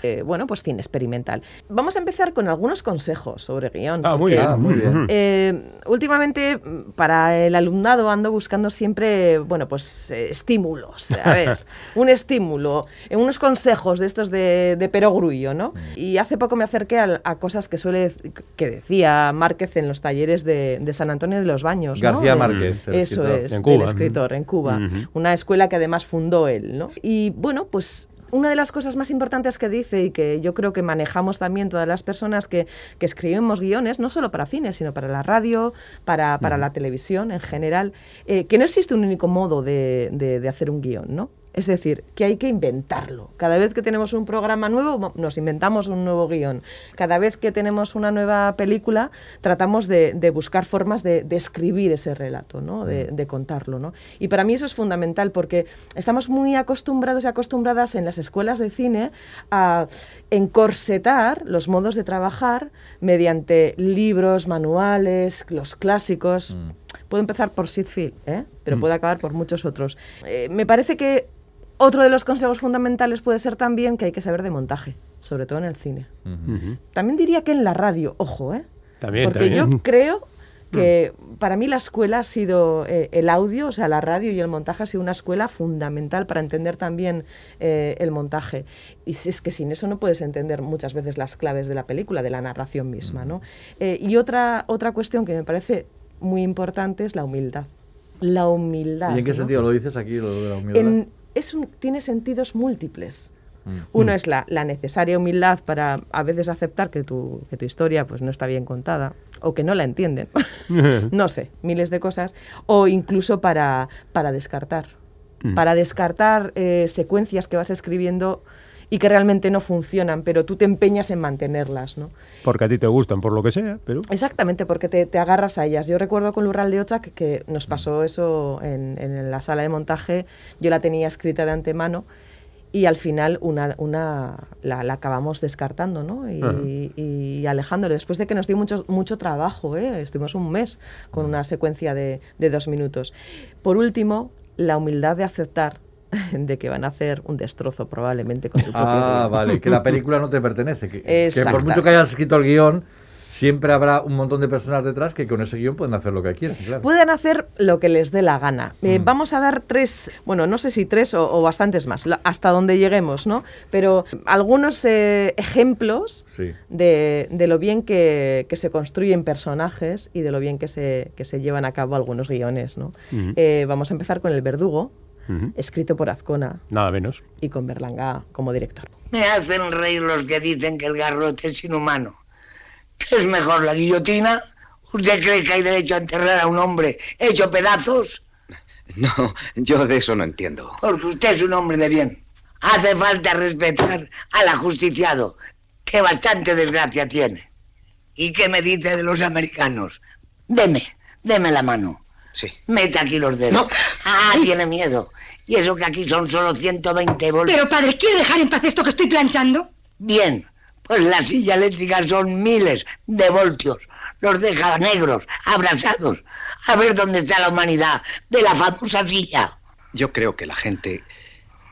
eh, bueno, pues cine experimental. Vamos a empezar con algunos consejos sobre guion. Ah, muy bien. Ah, muy bien. Eh, últimamente, mm, para el alumnado ando buscando siempre, bueno, pues eh, estímulos. A ver, <laughs> un estímulo, unos consejos de estos de, de perogrullo, ¿no? Y hace poco me acerqué a, a cosas que suele, que decía Márquez en los talleres de, de San Antonio de los Baños. García Márquez, el Eso escritor. es, En el Cuba. escritor en Cuba. Una escuela que además fundó él, ¿no? Y bueno, pues una de las cosas más importantes que dice y que yo creo que manejamos también todas las personas que, que escribimos guiones, no solo para cine, sino para la radio, para, para la televisión en general, eh, que no existe un único modo de, de- de hacer un guion, ¿no? Es decir, que hay que inventarlo. Cada vez que tenemos un programa nuevo, nos inventamos un nuevo guion. Cada vez que tenemos una nueva película, tratamos de, de buscar formas de, de escribir ese relato, ¿no? de, de contarlo. ¿no? Y para mí eso es fundamental porque estamos muy acostumbrados y acostumbradas en las escuelas de cine a encorsetar los modos de trabajar mediante libros, manuales, los clásicos. Puedo empezar por Sid Field, ¿eh? pero puede acabar por muchos otros. Eh, me parece que otro de los consejos fundamentales puede ser también que hay que saber de montaje, sobre todo en el cine. Ujú. También diría que en la radio, ojo, ¿eh? También, Porque también. yo creo que para mí la escuela ha sido eh, el audio, o sea, la radio y el montaje ha sido una escuela fundamental para entender también eh, el montaje. Y es que sin eso no puedes entender muchas veces las claves de la película, de la narración misma, ¿no? Eh, y otra, otra cuestión que me parece muy importante es la humildad. La humildad. ¿Y en qué ¿no? sentido lo dices aquí, lo de la humildad? En- es un- tiene sentidos múltiples. Mm. Uno es la, la necesaria humildad para a veces aceptar que tu, que tu historia pues, no está bien contada o que no la entienden. <laughs> no sé, miles de cosas. O incluso para, para descartar. Mm. Para descartar eh, secuencias que vas escribiendo y que realmente no funcionan, pero tú te empeñas en mantenerlas. ¿no? Porque a ti te gustan, por lo que sea, pero. Exactamente, porque te, te agarras a ellas. Yo recuerdo con Lural de Ocha que, que nos pasó eso en, en la sala de montaje. Yo la tenía escrita de antemano y al final una, una la, la acabamos descartando ¿no? y, Ajá. y alejándole. Después de que nos dio mucho, mucho trabajo, ¿eh? estuvimos un mes con una secuencia de, de dos minutos. Por último, la humildad de aceptar <laughs> de que van a hacer un destrozo probablemente con tu propio Ah, guion. vale, que la <laughs> película no te pertenece. Que, que por mucho que hayas escrito el guion, siempre habrá un montón de personas detrás que con ese guion pueden hacer lo que quieran. Claro. Pueden hacer lo que les dé la gana. Eh, Mm. Vamos a dar tres, bueno, no sé si tres o, o bastantes más, hasta donde lleguemos, ¿no? Pero algunos eh, ejemplos Sí. de, de lo bien que, que se construyen personajes y de lo bien que se, que se llevan a cabo algunos guiones, ¿no? Eh, vamos a empezar con El Verdugo, Escrito por Azcona Nada menos. y con Berlanga como director. Me hacen reír los que dicen que el garrote es inhumano. ¿Qué es mejor, la guillotina? ¿Usted cree que hay derecho a enterrar a un hombre hecho pedazos? <laughs> No, yo de eso no entiendo. Porque usted es un hombre de bien. Hace falta respetar al ajusticiado, que bastante desgracia tiene. ¿Y qué me dice de los americanos? Deme, deme la mano. Sí. Mete aquí los dedos. Ah, tiene miedo. Y eso que aquí son solo 120 voltios. Pero padre, ¿quiere dejar en paz esto que estoy planchando? Bien, pues la silla eléctrica son miles de voltios. Los deja negros, abrasados. A ver dónde está la humanidad de la famosa silla. Yo creo que la gente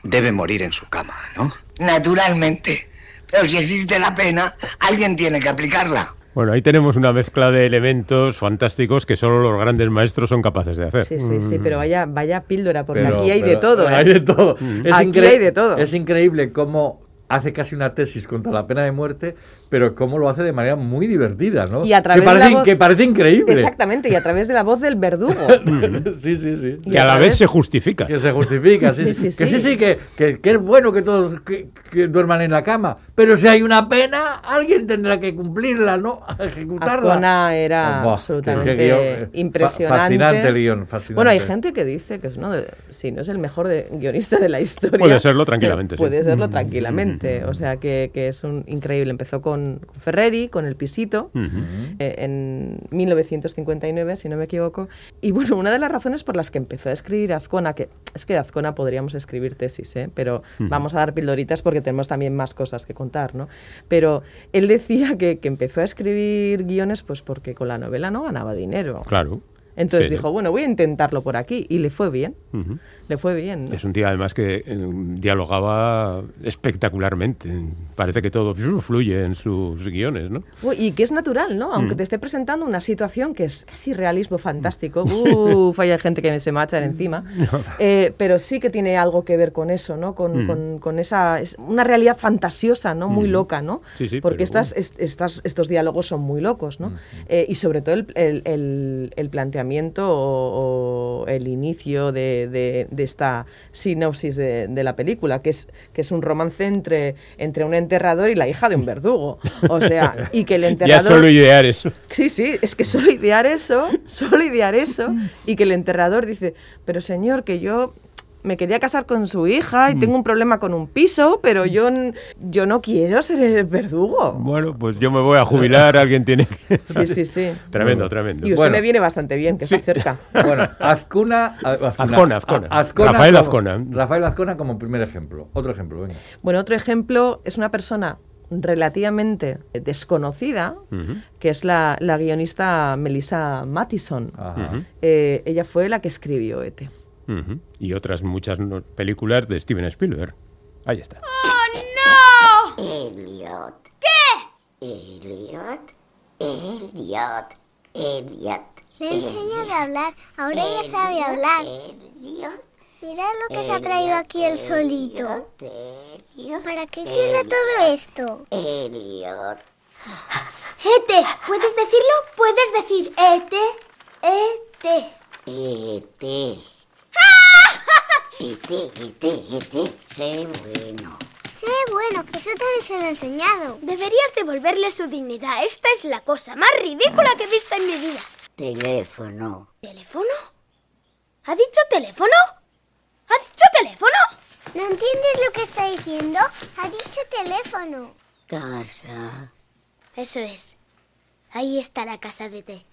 debe morir en su cama, ¿no? Naturalmente. Pero si existe la pena, alguien tiene que aplicarla. Bueno, ahí tenemos una mezcla de elementos fantásticos que solo los grandes maestros son capaces de hacer. Sí, sí, sí, pero vaya, vaya píldora, porque Pero- aquí hay de todo. ¿eh? Hay de todo. Es Aquí hay de todo. Es increíble cómo hace casi una tesis contra la pena de muerte, pero cómo lo hace de manera muy divertida, ¿no? Y a través que de la parece, voz- que parece increíble. Exactamente, y a través de la voz del verdugo. <laughs> sí, sí, sí. Y Que a la vez se justifica. Que se justifica, sí, <laughs> Sí, sí, sí, que sí, sí. sí, que, que- que es bueno que todos que, que duerman en la cama, pero si hay una pena, alguien tendrá que cumplirla, ¿no? <laughs> Ejecutarla. Azcona era Buah, absolutamente guion, eh, impresionante. fascinante el guion, fascinante. Bueno, hay gente que dice que es uno de, si no es el mejor de- guionista de la historia. Puede serlo tranquilamente, sí. Puede serlo tranquilamente. O sea que, que es un increíble. Empezó con, con Ferreri, con El Pisito, Ujú. eh, en 1959, si no me equivoco. Y bueno, una de las razones por las que empezó a escribir Azcona, que es que de Azcona podríamos escribir tesis, ¿eh? pero vamos a dar pildoritas porque tenemos también más cosas que contar, ¿no? Pero él decía que, que empezó a escribir guiones pues porque con la novela no ganaba dinero. Claro. Entonces Sí. dijo, bueno, voy a intentarlo por aquí. Y le fue bien, le fue bien. Es un tío además que eh, dialogaba espectacularmente. Parece que todo fluye en sus guiones, ¿no? Uy, Y que es natural, ¿no? Mm. Aunque te esté presentando una situación que es casi realismo fantástico. <laughs> Uf, hay gente que se echar encima. <laughs> Eh, pero sí que tiene algo que ver con eso, ¿no? Con, Mm. con- con esa... Es una realidad fantasiosa, ¿no? Muy Mm. loca, ¿no? Sí, sí, Porque estas, est- estas, estos diálogos son muy locos, ¿no? Eh, y sobre todo el, el- el- el planteamiento o, o el inicio de, de- de esta sinopsis de, de la película, que es, que es un romance entre, entre un enterrador y la hija de un verdugo. O sea, y que el <laughs> Ya enterrador... solo idear eso. Sí, sí, es que solo idear eso, solo idear eso, y que el enterrador dice, pero señor, que yo me quería casar con su hija y tengo un problema con un piso, pero yo, yo no quiero ser el verdugo. Bueno, pues yo me voy a jubilar, alguien tiene que... Sí, sí, sí. Tremendo, tremendo. Y usted Bueno. me viene bastante bien, que Sí. está cerca. <laughs> Bueno, Azcuna, a- Azcona, Azcona. Azcona Rafael como- Azcona. Rafael Azcona como primer ejemplo. Otro ejemplo, venga. Bueno, otro ejemplo es una persona relativamente desconocida, que es la, la guionista Melissa Mattison. Eh, ella fue la que escribió E Y otras muchas no- películas de Steven Spielberg. Ahí está. Elliot. ¿Qué? Elliot. Elliot. Elliot. Le he enseñado a hablar, ahora ya sabe hablar. Elliot. Mira lo que se ha traído aquí él solito. Elliot. ¿Para qué quiere todo esto? Elliot. Ete, ¿puedes decirlo? Puedes decir Ete, Ete. E.T. E.T. E.T. E.T. Sé bueno. Sé bueno, eso también se lo he enseñado. Deberías devolverle su dignidad. Esta es la cosa más ridícula que he visto en mi vida. Teléfono. ¿Teléfono? ¿Ha dicho teléfono? ¿Ha dicho teléfono? ¿No entiendes lo que está diciendo? Ha dicho teléfono. Casa. Eso es. Ahí está la casa de té.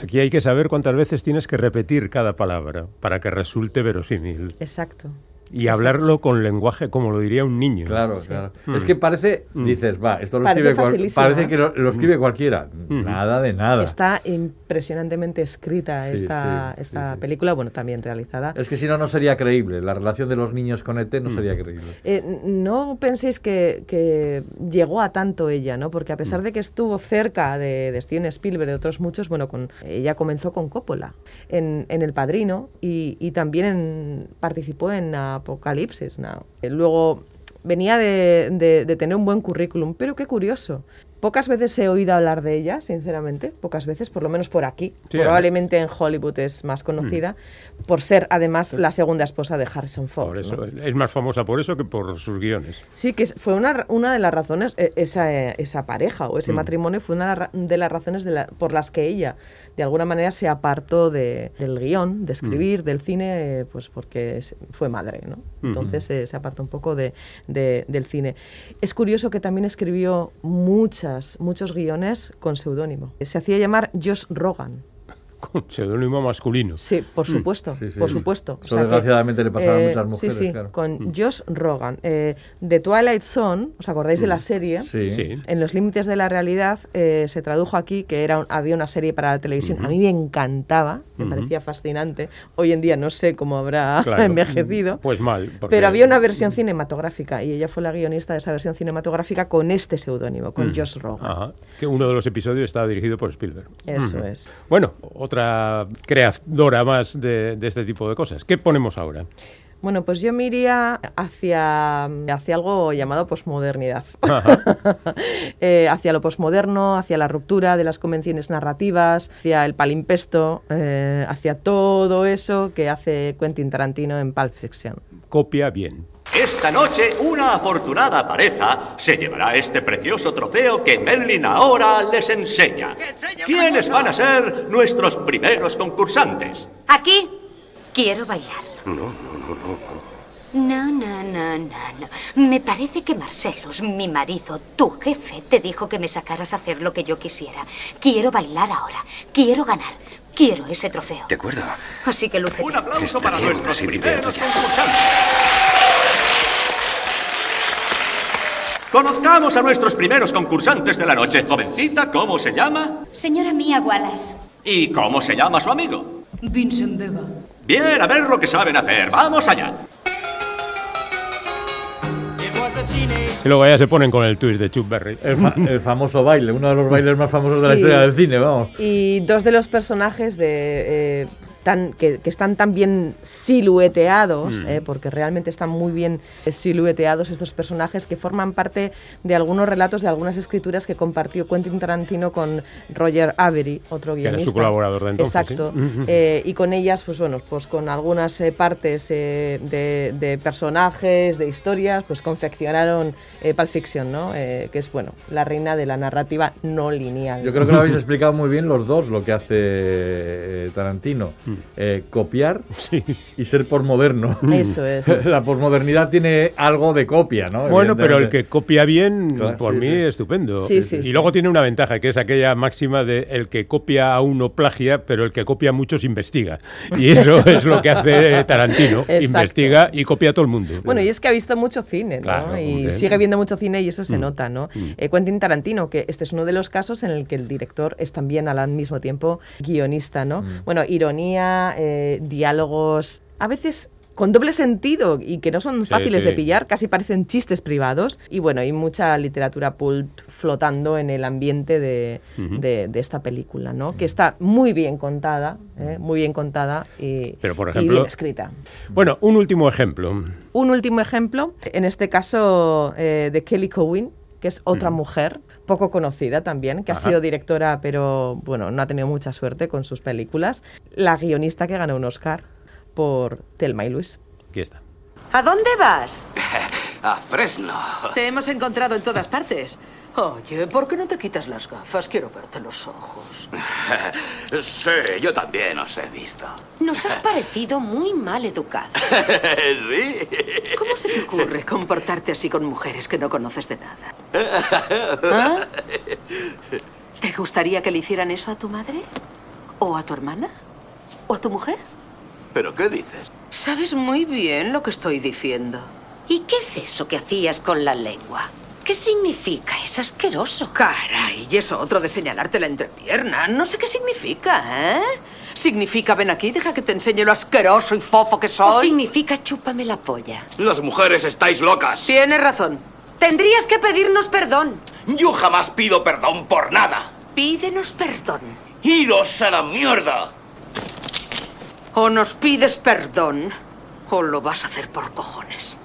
Aquí hay que saber cuántas veces tienes que repetir cada palabra para que resulte verosímil. Exacto. Y hablarlo con lenguaje como lo diría un niño. Claro, Sí. claro. Mm. Es que parece, dices, va, esto lo Parece escribe facilísimo, parece ¿eh? que lo, lo escribe cualquiera. Nada de nada. Está impresionantemente escrita Sí, esta, sí, esta sí, sí. película, bueno, también realizada. Es que si no, no sería creíble. La relación de los niños con ET no Mm. sería creíble. Eh, no penséis que, que llegó a tanto ella, ¿no? Porque a pesar Mm. de que estuvo cerca de, de Steven Spielberg y de otros muchos, bueno, con, ella comenzó con Coppola en, en El Padrino y, y también en- participó en Apocalipsis Now. Eh, Luego venía de, de- de tener un buen currículum, pero qué curioso. Pocas veces he oído hablar de ella, sinceramente, pocas veces, por lo menos por aquí. Sí, Probablemente en Hollywood es más conocida, por ser además la segunda esposa de Harrison Ford. Por eso, ¿no? es más famosa por eso que por sus guiones. Sí, que fue una, una de las razones, eh, esa, eh, esa pareja o ese Mm. matrimonio fue una de las razones de la- por las que ella, de alguna manera, se apartó de- del guion, de escribir, del cine, pues porque fue madre, ¿no? Entonces eh, se apartó un poco de, de- del cine. Es curioso que también escribió muchas, muchos guiones con seudónimo. Se hacía llamar Josh Rogan. Con seudónimo masculino. Sí, por supuesto, Sí, sí. por supuesto. Eso desgraciadamente le pasaba a muchas sí, mujeres, sí, claro. con Josh Rogan. Eh, de Twilight Zone, ¿os acordáis de la serie? Sí. Sí. En los límites de la realidad eh, se tradujo aquí que era un- había una serie para la televisión. A mí me encantaba, me Ujú. parecía fascinante. Hoy en día no sé cómo habrá <laughs> Claro. envejecido. Pues mal. porque- Pero había una versión cinematográfica y ella fue la guionista de esa versión cinematográfica con este seudónimo, con Mm. Josh Rogan. Ajá. Que uno de los episodios estaba dirigido por Spielberg. Eso es. Bueno, otra creadora más de, de este tipo de cosas. ¿Qué ponemos ahora? Bueno, pues yo me iría hacia, hacia algo llamado posmodernidad. <laughs> Eh, hacia lo posmoderno, hacia la ruptura de las convenciones narrativas, hacia el palimpesto, eh, hacia todo eso que hace Quentin Tarantino en Pulp Fiction. Copia bien. Esta noche una afortunada pareja se llevará este precioso trofeo que Merlin ahora les enseña. ¿Quiénes van a ser nuestros primeros concursantes? Aquí quiero bailar. No, no, no, no. No, no, no, no, no. Me parece que Marcelus, mi marido, tu jefe, te dijo que me sacaras a hacer lo que yo quisiera. Quiero bailar ahora. Quiero ganar. Quiero ese trofeo. De acuerdo. Así que lúcete. Un aplauso Está para bien, nuestros primeros concursantes. Conozcamos a nuestros primeros concursantes de la noche. Jovencita, ¿cómo se llama? Señora Mía Wallace. ¿Y cómo se llama su amigo? Vincent Vega. Bien, a ver lo que saben hacer. Vamos allá. Y luego ya se ponen con el twist de Chuck Berry. El, fa- el famoso baile, uno de los bailes más famosos de la historia del cine, vamos. Y dos de los personajes de, eh, tan, que, que están tan bien silueteados, Mm. eh, porque realmente están muy bien silueteados estos personajes que forman parte de algunos relatos, de algunas escrituras que compartió Quentin Tarantino con Roger Avery, otro Que era guionista. su colaborador de entonces, Exacto. ¿sí? Ujú. Eh, y con ellas, pues bueno, pues con algunas eh, partes eh, de, de personajes, de historias, pues confeccionaron eh, Pulp Fiction, ¿no? Eh, que es, bueno, la reina de la narrativa no lineal. Yo creo que lo habéis <laughs> explicado muy bien los dos, lo que hace Tarantino. Mm. Eh, copiar y ser posmoderno. Eso es. <laughs> La posmodernidad tiene algo de copia, ¿no? Bueno, pero el que copia bien, Claro, por sí, mí, sí. estupendo. Sí, sí, y sí. luego tiene una ventaja, que es aquella máxima de el que copia a uno plagia, pero el que copia a muchos investiga. Y eso <laughs> es lo que hace Tarantino. Exacto. Investiga y copia a todo el mundo. Bueno, y es que ha visto mucho cine, ¿no? Claro, y sigue viendo mucho cine y eso se Mm. nota, ¿no? Mm. Eh, Quentin Tarantino, que este es uno de los casos en el que el director es también al mismo tiempo guionista, ¿no? Mm. Bueno, ironía, eh, diálogos, a veces con doble sentido y que no son fáciles sí. de pillar, casi parecen chistes privados. Y bueno, hay mucha literatura pulp flotando en el ambiente de, de- de esta película, ¿no? Que está muy bien contada, ¿eh? muy bien contada y, Pero, por y ejemplo- bien escrita. Bueno, un último ejemplo. Un último ejemplo, en este caso eh, de Kelly Cowen, que es otra mujer poco conocida también, que Ajá. ha sido directora, pero bueno, no ha tenido mucha suerte con sus películas. La guionista que ganó un Oscar por Telma y Luis. Aquí está. ¿A dónde vas? <laughs> A Fresno. Te hemos encontrado en todas partes. Oye, ¿por qué no te quitas las gafas? Quiero verte los ojos. <laughs> Sí, yo también os he visto. Nos has parecido muy mal educado. <laughs> sí. ¿Cómo se te ocurre comportarte así con mujeres que no conoces de nada? ¿Ah? <laughs> ¿Te gustaría que le hicieran eso a tu madre? ¿O a tu hermana? ¿O a tu mujer? ¿Pero qué dices? Sabes muy bien lo que estoy diciendo. ¿Y qué es eso que hacías con la lengua? ¿Qué significa? Es asqueroso. Caray, y eso otro de señalarte la entrepierna. No sé qué significa, ¿eh? Significa ven aquí, deja que te enseñe lo asqueroso y fofo que ¿O soy. significa chúpame la polla? Las mujeres estáis locas. Tienes razón. Tendrías que pedirnos perdón. Yo jamás pido perdón por nada. Pídenos perdón. ¡Iros a la mierda! O nos pides perdón, o lo vas a hacer por cojones.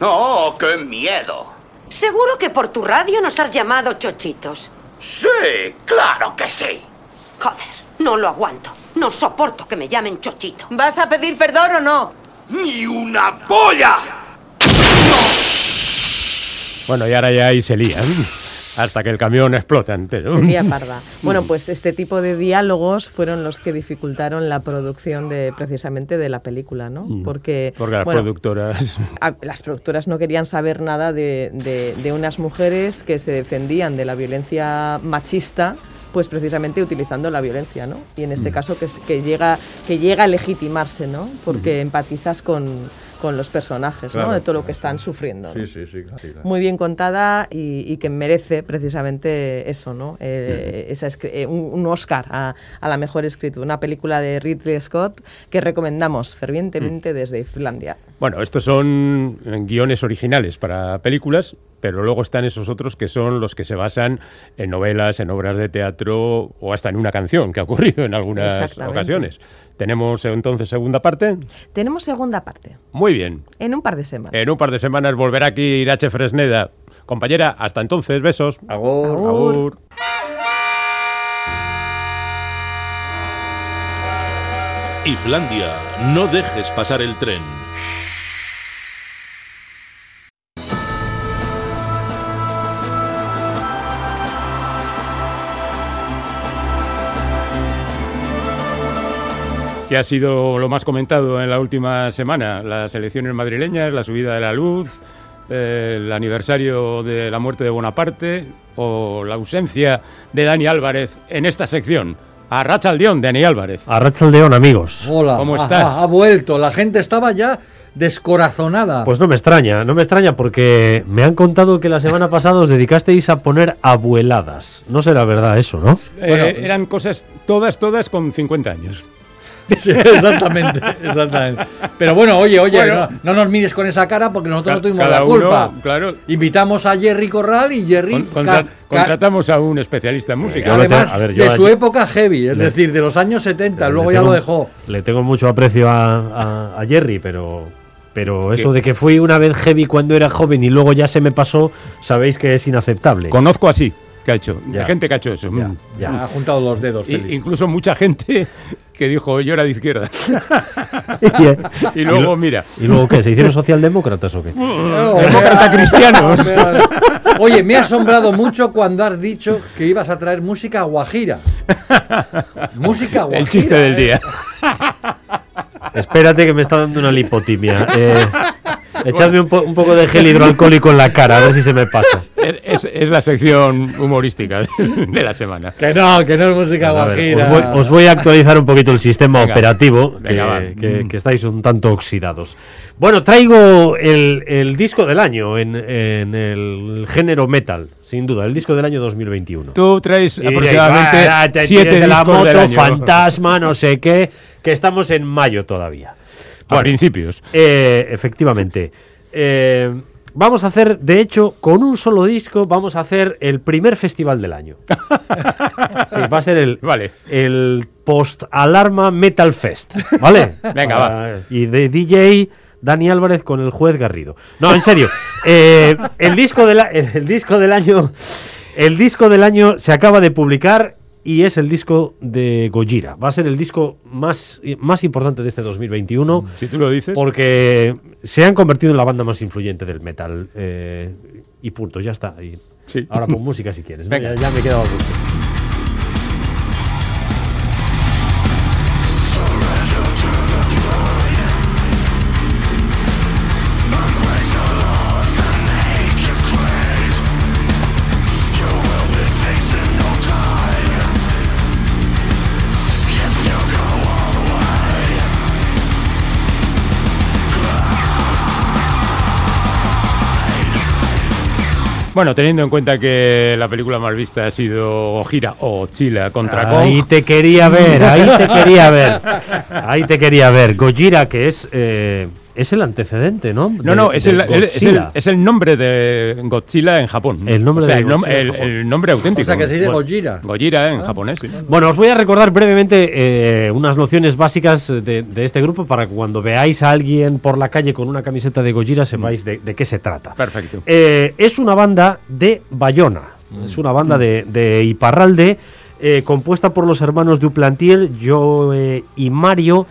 ¡Oh, qué miedo! Seguro que por tu radio nos has llamado chochitos. Sí, claro que sí. Joder, no lo aguanto. No soporto que me llamen chochito. ¿Vas a pedir perdón o no? ¡Ni una polla! Bueno, y ahora ya ahí se lían. Hasta que el camión explota entero. Sería parda. <laughs> Bueno, pues este tipo de diálogos fueron los que dificultaron la producción de precisamente de la película, ¿no? Mm. Porque, Porque las bueno, productoras. a- las productoras no querían saber nada de, de- de unas mujeres que se defendían de la violencia machista pues precisamente utilizando la violencia, ¿no? Y en este Mm. caso que llega que llega a legitimarse, ¿no? Porque empatizas con, con los personajes, ¿no? De todo lo que están sufriendo. ¿no? Sí, sí, sí. claro, sí, claro. Muy bien contada y, y que merece precisamente eso, ¿no? Eh, esa eh, un, un Oscar a, a la mejor escritura. Una película de Ridley Scott que recomendamos fervientemente desde Finlandia. Bueno, estos son eh, guiones originales para películas, pero luego están esos otros que son los que se basan en novelas, en obras de teatro o hasta en una canción que ha ocurrido en algunas ocasiones. Tenemos entonces segunda parte. Tenemos segunda parte, Muy bien. en un par de semanas. En un par de semanas volverá aquí Irache Fresneda. Compañera, hasta entonces, besos. Agur. Agur. Islandia, no dejes pasar el tren. ¿Qué ha sido lo más comentado en la última semana? Las elecciones madrileñas, la subida de la luz, eh, el aniversario de la muerte de Bonaparte o la ausencia de Dani Álvarez en esta sección. A Racha Aldeón, Dani Álvarez. A Rachaldeón, amigos. Hola. ¿Cómo estás? Ha, ha vuelto. La gente estaba ya descorazonada. Pues no me extraña, no me extraña porque me han contado que la semana pasada os dedicasteis a poner abueladas. No será verdad eso, ¿no? Eh, eran cosas todas, todas con 50 años. <laughs> Sí, exactamente, exactamente. Pero bueno, oye, oye, Bueno. no, no nos mires con esa cara porque nosotros no tuvimos la culpa. uno, claro. Invitamos a Jerry Corral y Jerry, Con- contra- contratamos a un especialista en música. Además tengo- a ver, yo de a- su época heavy, es Le- decir, de los años 70, Le luego ya lo dejó. Le tengo mucho aprecio a, a- a Jerry, pero, pero eso ¿Qué? de que fui una vez heavy cuando era joven y luego ya se me pasó, sabéis que es inaceptable. Conozco así que ha hecho, de Ya. gente que ha hecho eso. Ya, Mm. ya. Ha juntado los dedos, incluso mucha gente que dijo yo era de izquierda. <laughs> y, y luego, lo- mira. ¿Y luego qué? ¿Se hicieron socialdemócratas o qué? <laughs> Oh, Demócrata cristianos. Oye, me ha asombrado mucho cuando has dicho que ibas a traer música guajira. <laughs> Música guajira. El chiste del ¿eh? día. Espérate que me está dando una lipotimia. Eh, echadme un, po- un poco de gel hidroalcohólico en la cara, a ver si se me pasa. Es, es- es la sección humorística de la semana. Que no, que no es música A ver, guajira. os, voy, os voy a actualizar un poquito el sistema Venga, operativo, venga, va. que, que- que estáis un tanto oxidados. Bueno, traigo el, el disco del año en, en el género metal, sin duda, el disco del año 2021. Tú traes Y diréis, aproximadamente "Ah, te siete de la discos del moto, año". fantasma, no sé qué, que estamos en mayo todavía. A principios. Eh, efectivamente. Eh, vamos a hacer, de hecho, con un solo disco, vamos a hacer el primer festival del año. <laughs> Sí, va a ser el, Vale. el post-alarma Metal Fest. ¿Vale? <laughs> Venga, va. Y de DJ. Dani Álvarez con el juez Garrido. No, en serio. eh, el, disco de la- el, el disco del año. El disco del año se acaba de publicar y es el disco de Gojira. Va a ser el disco más, más importante de este 2021. Si tú lo dices. Porque se han convertido en la banda más influyente del metal. eh, y punto, ya está. Y Sí. Ahora pon <laughs> música si quieres. ¿no? Venga. Ya, ya me he quedado a gusto. Bueno, teniendo en cuenta que la película más vista ha sido Gira o Chila contra Ahí Kong. te quería ver, ahí te <laughs> quería ver. Ahí te quería ver. Gojira, que es, eh, es el antecedente, ¿no? No, De- no, es de el, el- es, el, Godzilla. es el nombre de Godzilla en Japón. El nombre O sea, de el, nom- el- nombre auténtico. O sea, que se dice Bueno, Gojira. Gojira en japonés, sí. Bueno, os voy a recordar brevemente eh, unas nociones básicas de, de este grupo para que cuando veáis a alguien por la calle con una camiseta de Gojira sepáis de, de qué se trata. Perfecto. Eh, es una banda de Bayona, Es una banda de, de Iparralde, eh, compuesta por los hermanos Duplantier, Joe y Mario,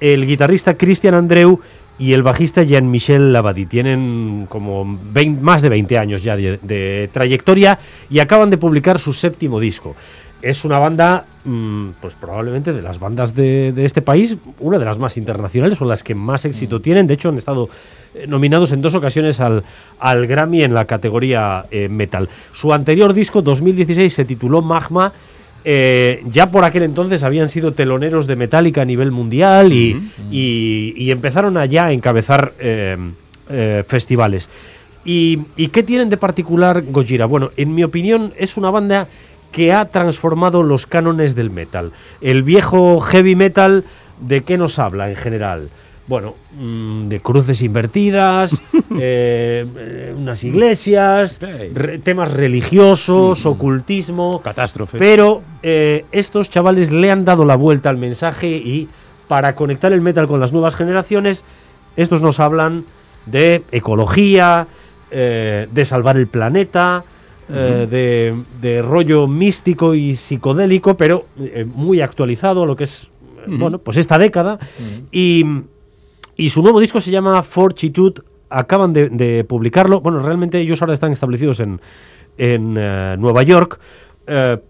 el guitarrista Cristian Andreu y el bajista Jean-Michel Labadie. Tienen como 20 más de 20 años ya de, de trayectoria y acaban de publicar su séptimo disco. Es una banda, mm, pues probablemente de las bandas de, de este país, una de las más internacionales o las que más éxito tienen. De hecho, han estado eh, nominados en dos ocasiones al, al Grammy en la categoría eh, metal. Su anterior disco, 2016, se tituló Magma. Eh, ya por aquel entonces habían sido teloneros de Metallica a nivel mundial y, y- y empezaron allá a encabezar eh, festivales. ¿Y, y qué tienen de particular Gojira? Bueno, en mi opinión es una banda que ha transformado los cánones del metal. El viejo heavy metal, ¿de qué nos habla en general? Bueno, mm, de cruces invertidas, eh, <laughs> eh, unas iglesias, re- temas religiosos, ocultismo. Catástrofe. Pero eh, estos chavales le han dado la vuelta al mensaje y para conectar el metal con las nuevas generaciones, estos nos hablan de ecología, eh, de salvar el planeta, eh, de, de rollo místico y psicodélico, pero eh, muy actualizado a lo que es, bueno, pues esta década. Y, y su nuevo disco se llama Fortitude. Acaban de, de publicarlo. Bueno, realmente ellos ahora están establecidos en, en eh, Nueva York,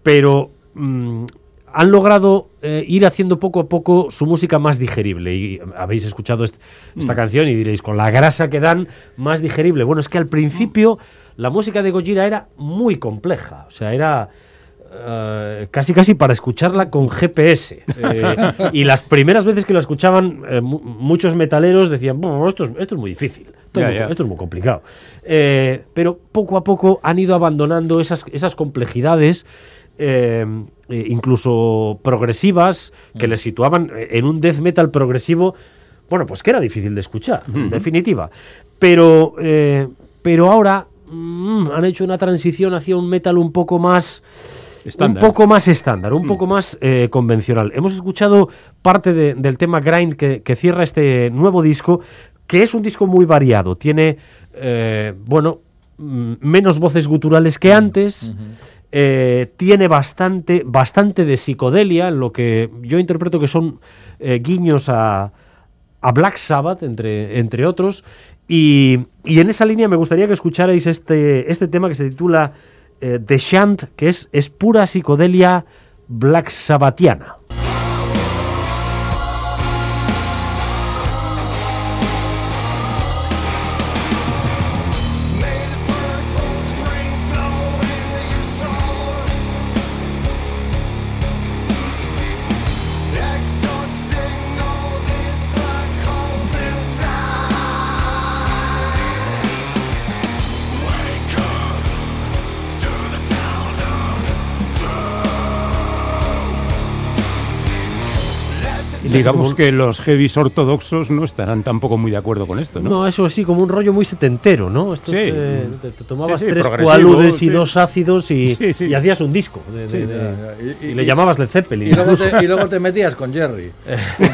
pero mm, han logrado eh, ir haciendo poco a poco su música más digerible. Y habéis escuchado est- esta Mm. canción y diréis, con la grasa que dan, más digerible. Bueno, es que al principio la música de Gojira era muy compleja. O sea, era eh, casi casi para escucharla con GPS. <laughs> Eh, y las primeras veces que la escuchaban, eh, mu- muchos metaleros decían, "Bueno, esto es, esto es muy difícil, esto, es, muy, ya. esto es muy complicado. Eh, pero poco a poco han ido abandonando esas, esas complejidades. incluso progresivas que les situaban en un death metal progresivo bueno pues que era difícil de escuchar en definitiva pero pero ahora mm, han hecho una transición hacia un metal un poco más Estándar. un poco más estándar, un poco más eh, convencional. Hemos escuchado parte de- del tema Grind que, que cierra este nuevo disco, que es un disco muy variado. Tiene, eh, bueno, mm, menos voces guturales que antes. eh, tiene bastante, bastante de psicodelia, lo que yo interpreto que son eh, guiños a, a Black Sabbath, entre, entre otros. Y, y en esa línea me gustaría que escucharais este, este tema que se titula eh, The Shant, que es, es pura psicodelia Black Sabbathiana. Digamos que los heavies ortodoxos no estarán tampoco muy de acuerdo con esto, ¿no? No, eso sí, como un rollo muy setentero, ¿no? Esto Sí. es, eh, te, te tomabas Sí, sí, tres cualudes y dos ácidos y, Sí, sí. y hacías un disco. de- Sí, de- de- ya, ya. y, le llamabas Led Zeppelin. Y luego, te, y luego te metías con Jerry.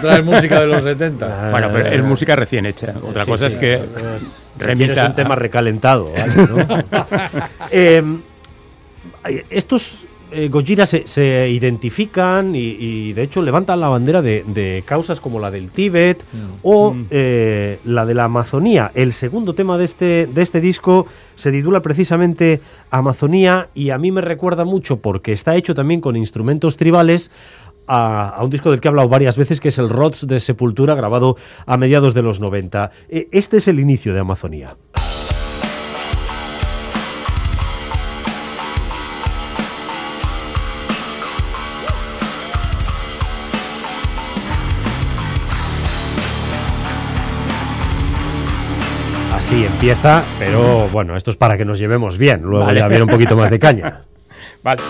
Traer música de los 70. <laughs> Bueno, pero es música recién hecha. Otra Sí, cosa sí, es que esto es- si remita un tema recalentado. ¿vale? ¿no? <laughs> Eh, estos eh, Gojira se, se identifican y, y, de hecho levantan la bandera de, de causas como la del Tíbet o eh, la de la Amazonía. El segundo tema de este, de este disco se titula precisamente Amazonía y a mí me recuerda mucho porque está hecho también con instrumentos tribales a, un disco del que he hablado varias veces, que es el Rods de Sepultura, grabado a mediados de los 90. Eh, Este es el inicio de Amazonía. Así empieza, pero bueno, esto es para que nos llevemos bien. Luego Vale. ya viene un poquito más de caña. <laughs> Vale.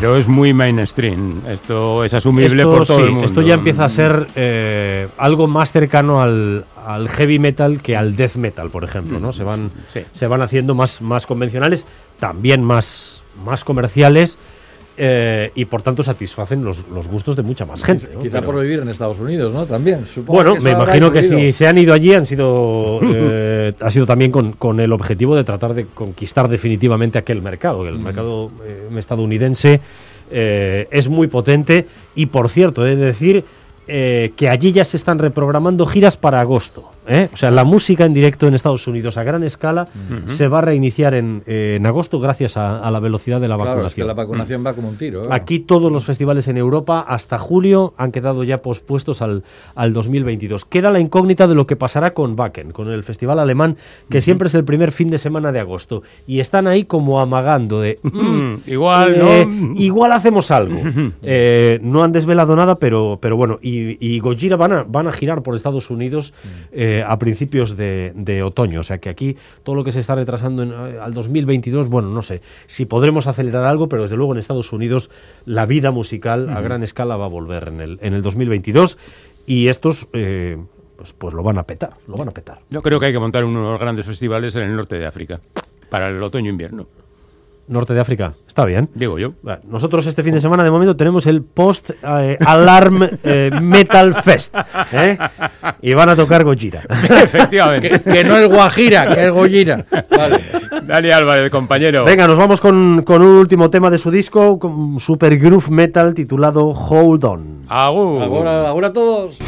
Pero es muy mainstream. Esto es asumible Esto, por todo sí, el mundo. esto ya empieza a ser eh, algo más cercano al, al heavy metal que al death metal, por ejemplo, ¿no? Se van, Sí. se van haciendo más, más convencionales, también más, más comerciales eh, y por tanto satisfacen los, los gustos de mucha más gente. ¿no? Quizá Pero- por vivir en Estados Unidos, ¿no? También. supongo bueno, que me imagino que si se han ido allí han sido <laughs> eh, ha sido también con, con el objetivo de tratar de conquistar definitivamente aquel mercado. El mercado eh, estadounidense es muy potente y por cierto, he de decir que allí ya se están reprogramando giras para agosto. ¿Eh? O sea, la música en directo en Estados Unidos a gran escala Ujú. se va a reiniciar en, eh, en agosto gracias a, a la velocidad de la Claro, es que vacunación. la vacunación va como un tiro. ¿eh? Aquí todos los festivales en Europa hasta julio han quedado ya pospuestos al, al 2022. Queda la incógnita de lo que pasará con Wacken, con el festival alemán, que siempre es el primer fin de semana de agosto. Y están ahí como amagando de... Mm, igual, eh, ¿no? Igual hacemos algo. Eh, no han desvelado nada, pero, pero bueno. Y, y Gojira van a, van a girar por Estados Unidos eh, a principios de, de otoño. O sea que aquí todo lo que se está retrasando en, eh, al 2022, bueno, no sé si podremos acelerar algo, pero desde luego en Estados Unidos la vida musical a gran escala va a volver en el, en el 2022 y estos eh, pues, pues lo van a petar, lo van a petar. Yo creo que hay que montar unos grandes festivales en el norte de África para el otoño-invierno. Norte de África, está bien. Digo yo. Nosotros este fin de semana de momento tenemos el Post eh, Alarm eh, Metal Fest. ¿eh? Y van a tocar Gojira. <laughs> Efectivamente. Que, que no es Guajira, que es Gojira. Vale. Dani Álvarez, compañero. Venga, nos vamos con, con un último tema de su disco, con super groove metal titulado Hold On. Agur. Ahora, ahora todos.